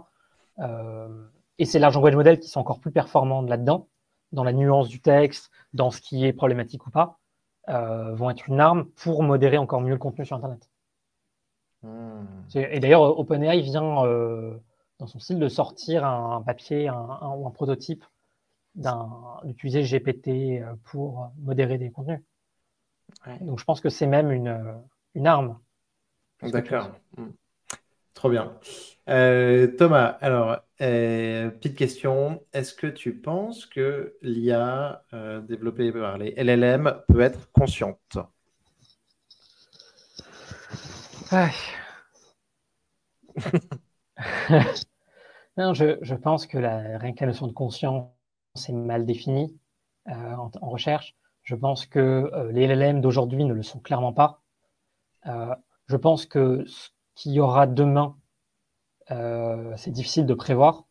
et c'est l'argent language model qui sont encore plus performants là-dedans, dans la nuance du texte, dans ce qui est problématique ou pas. Euh, vont être une arme pour modérer encore mieux le contenu sur Internet. Hmm. Et d'ailleurs, OpenAI vient euh, dans son style de sortir un, papier ou un prototype d'utiliser GPT euh, pour modérer des contenus. Donc je pense que c'est même une, une arme. D'accord. Trop bien. Euh, Thomas, alors, euh, petite question. Est-ce que tu penses que l'IA euh, développée par les LLM peut être consciente? Non, je, pense que la, rien que la notion de conscience est mal définie en, en, recherche. Je pense que les LLM d'aujourd'hui ne le sont clairement pas. je pense que qu'il y aura demain, euh, c'est difficile de prévoir.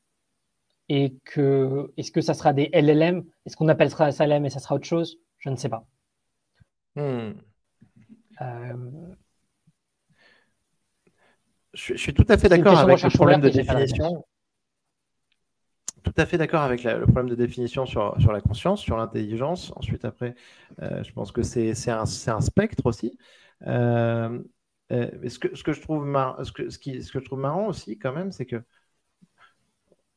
Et que est-ce que ça sera des LLM Est-ce qu'on appellera ça LLM et ça sera autre chose? Je ne sais pas. Hmm. Euh, je, suis tout à fait d'accord avec le problème de définition. Tout à fait d'accord avec le problème de définition sur, sur la conscience, sur l'intelligence. Ensuite, après, euh, je pense que c'est un, un, spectre aussi. Euh, ce, que, ce, que je trouve marrant, ce, que, ce, qui, ce que je trouve marrant aussi, quand même, c'est que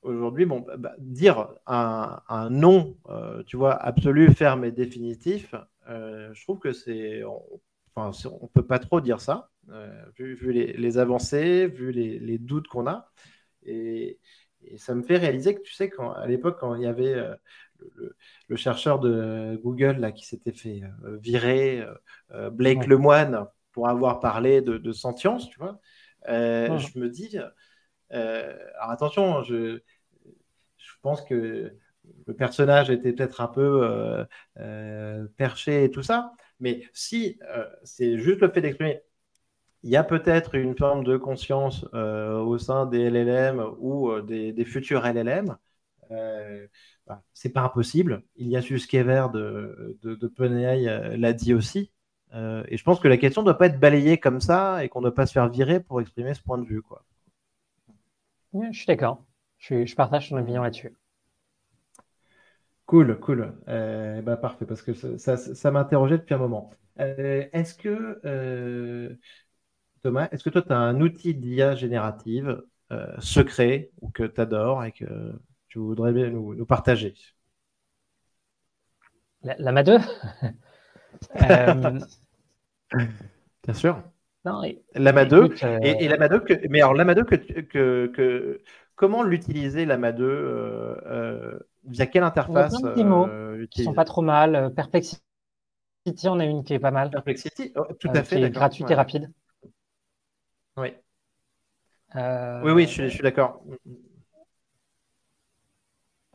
aujourd'hui, bon, bah, bah, dire un, un nom, euh, tu vois, absolu, ferme et définitif, euh, je trouve que c'est. Enfin, on ne peut pas trop dire ça, vu, vu les, avancées, vu les, les doutes qu'on a. Et, et, ça me fait réaliser que, tu sais, quand, à l'époque, quand il y avait. Le, le, chercheur de Google là, qui s'était fait virer, Blake Lemoine, pour avoir parlé de, sentience, tu vois, euh, je me dis, euh, alors attention, je, je, pense que le personnage était peut-être un peu euh, perché et tout ça, mais si c'est juste le fait d'exprimer, il y a peut-être une forme de conscience au sein des LLM ou des, futurs LLM. Bah, c'est pas impossible. Il y a Suskever de, de, de l'a dit aussi. Euh, et je pense que la question ne doit pas être balayée comme ça et qu'on ne doit pas se faire virer pour exprimer ce point de vue. Quoi. je suis d'accord. Je, partage ton opinion là-dessus. Cool, cool. Euh, bah, parfait, parce que ça, m'interrogeait depuis un moment. Euh, est-ce que, Thomas, est-ce que toi, tu as un outil d'IA générative secret ou que tu adores et que tu voudrais bien nous, partager? La, la MA2 Euh, Bien sûr. Non, et, Lama 2. Et, Lama 2, que, mais alors Lama 2, que, que, que comment l'utiliser Lama 2 euh, euh, Via quelle interface On a plein euh, qui sont pas trop mal. Perplexity, on a une qui est pas mal. Perplexity, oh, tout à fait. Qui est gratuite et rapide. Oui. oui, oui, je suis, je suis d'accord.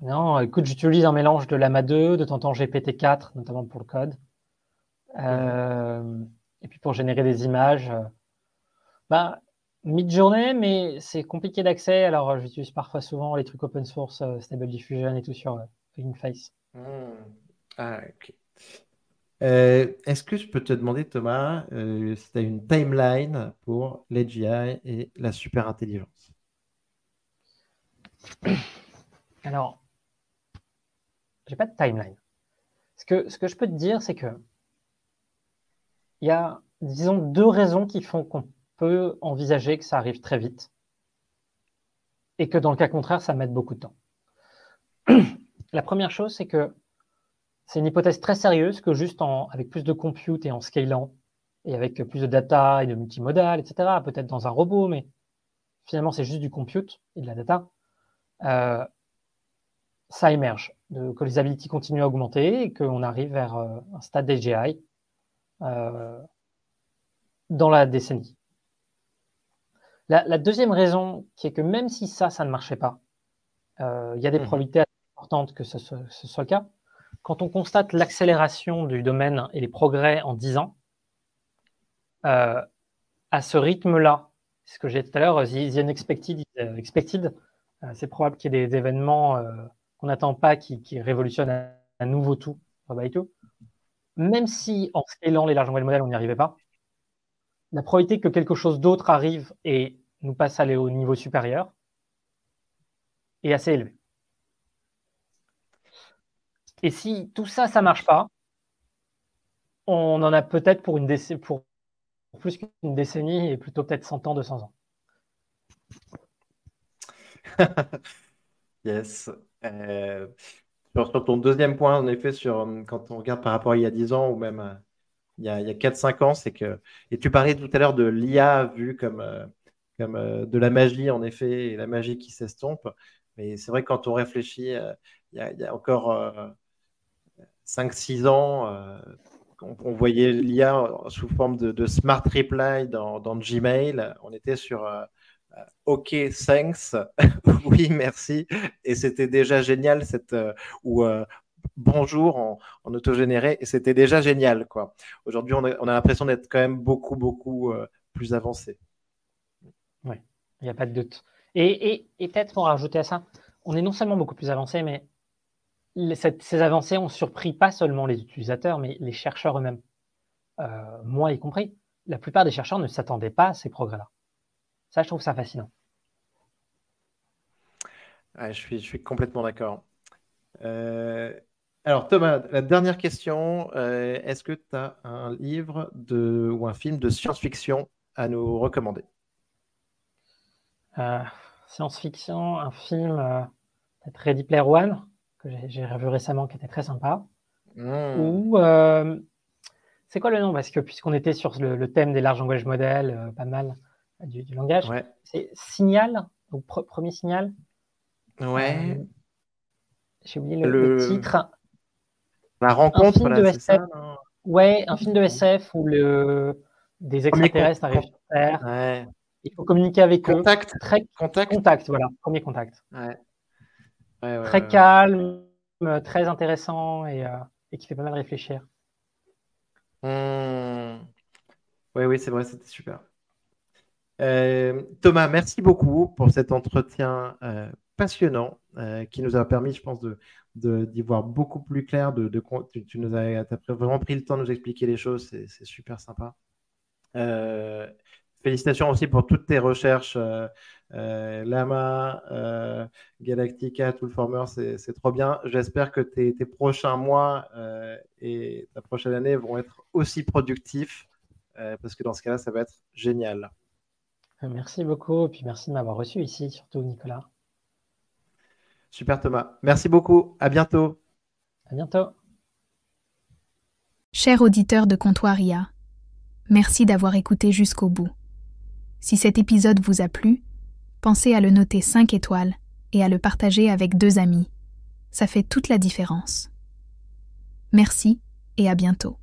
Non, écoute, j'utilise un mélange de Lama 2, de temps GPT-4, notamment pour le code. Euh, et puis pour générer des images, euh, bah, mid-journée, mais c'est compliqué d'accès. Alors euh, j'utilise parfois souvent les trucs open source, Stable Diffusion et tout sur Face. Hmm. Ah, ok. Est-ce que je peux te demander, Thomas, si tu as une timeline pour l'AGI et la super intelligence? Alors, j'ai pas de timeline. Ce que, ce que je peux te dire, c'est que il y a, disons, deux raisons qui font qu'on peut envisager que ça arrive très vite et que dans le cas contraire, ça met beaucoup de temps. La première chose, c'est que c'est une hypothèse très sérieuse que juste en, avec plus de compute et en scalant et avec plus de data et de multimodal, etc., peut-être dans un robot, mais finalement, c'est juste du compute et de la data, euh, ça émerge, que les abilities continuent à augmenter et qu'on arrive vers euh, un stade d'AGI dans la décennie. La, deuxième raison, qui est que même si ça, ça ne marchait pas, euh, il y a des mmh. probabilités importantes que ce soit, le cas. Quand on constate l'accélération du domaine et les progrès en 10 ans, euh, à ce rythme-là, ce que j'ai dit tout à l'heure, the, unexpected expected, c'est probable qu'il y ait des, événements qu'on n'attend pas qui, révolutionnent à, nouveau tout, tout même si en scalant les larges langages modèles, on n'y arrivait pas, la probabilité que quelque chose d'autre arrive et nous passe à aller au niveau supérieur est assez élevée. Et si tout ça, ça ne marche pas, on en a peut-être pour, pour plus qu'une décennie et plutôt peut-être 100 ans, 200 ans. yes. Euh, sur, ton deuxième point, en effet, sur, euh, quand on regarde par rapport à il y a 10 ans ou même euh, il y a, a 4-5 ans, c'est que. Et tu parlais tout à l'heure de l'IA vue comme, euh, comme de la magie, en effet, et la magie qui s'estompe. Mais c'est vrai que quand on réfléchit, il, y a, encore 5-6 ans, on, voyait l'IA sous forme de, smart reply dans, Gmail. On était sur OK, thanks. oui, merci. Et c'était déjà génial, cette, euh, ou euh, bonjour en, autogénéré, et c'était déjà génial. quoi. Aujourd'hui, on a, l'impression d'être quand même beaucoup, beaucoup plus avancé. Oui, il n'y a pas de doute. Et, peut-être pour rajouter à ça, on est non seulement beaucoup plus avancé, mais ces avancées ont surpris pas seulement les utilisateurs, mais les chercheurs eux-mêmes. moi y compris. La plupart des chercheurs ne s'attendaient pas à ces progrès-là. Ça, je trouve ça fascinant. je, suis, je suis complètement d'accord. Euh, alors Thomas, la dernière question, euh, est-ce que tu as un livre de, ou un film de science-fiction à nous recommander? Euh, Science-fiction, un film, peut-être Ready Player One, que j'ai revu récemment, qui était très sympa. Hmm. Ou, c'est quoi le nom? Parce que puisqu'on était sur le, thème des larges langages modèles, pas mal du, langage. C'est Signal, donc premier signal. Ouais. Euh, j'ai oublié le, titre. La rencontre, un film de SF. ouais, un film de SF où le... des extraterrestres arrivent sur Terre. Ouais. Il faut communiquer avec contact. eux. Très... Contact. Contact, voilà, premier contact. Ouais. très calme, très intéressant et, euh, et, qui fait pas mal réfléchir. Mmh. Oui, oui, c'est vrai, c'était super. Euh, Thomas, merci beaucoup pour cet entretien euh, passionnant euh, qui nous a permis, je pense, d'y voir beaucoup plus clair. Tu, nous as, vraiment pris le temps de nous expliquer les choses, c'est, super sympa. félicitations aussi pour toutes tes recherches. Lama, Galactica, Toolformer, c'est trop bien. J'espère que tes, tes prochains mois et ta prochaine année vont être aussi productifs parce que dans ce cas-là, ça va être génial. Merci beaucoup, et puis merci de m'avoir reçu ici, surtout Nicolas. Super Thomas. Merci beaucoup. À bientôt. À bientôt. Cher auditeur de Comptoir IA, Merci d'avoir écouté jusqu'au bout. Si cet épisode vous a plu, pensez à le noter 5 étoiles et à le partager avec deux amis. Ça fait toute la différence. Merci et à bientôt.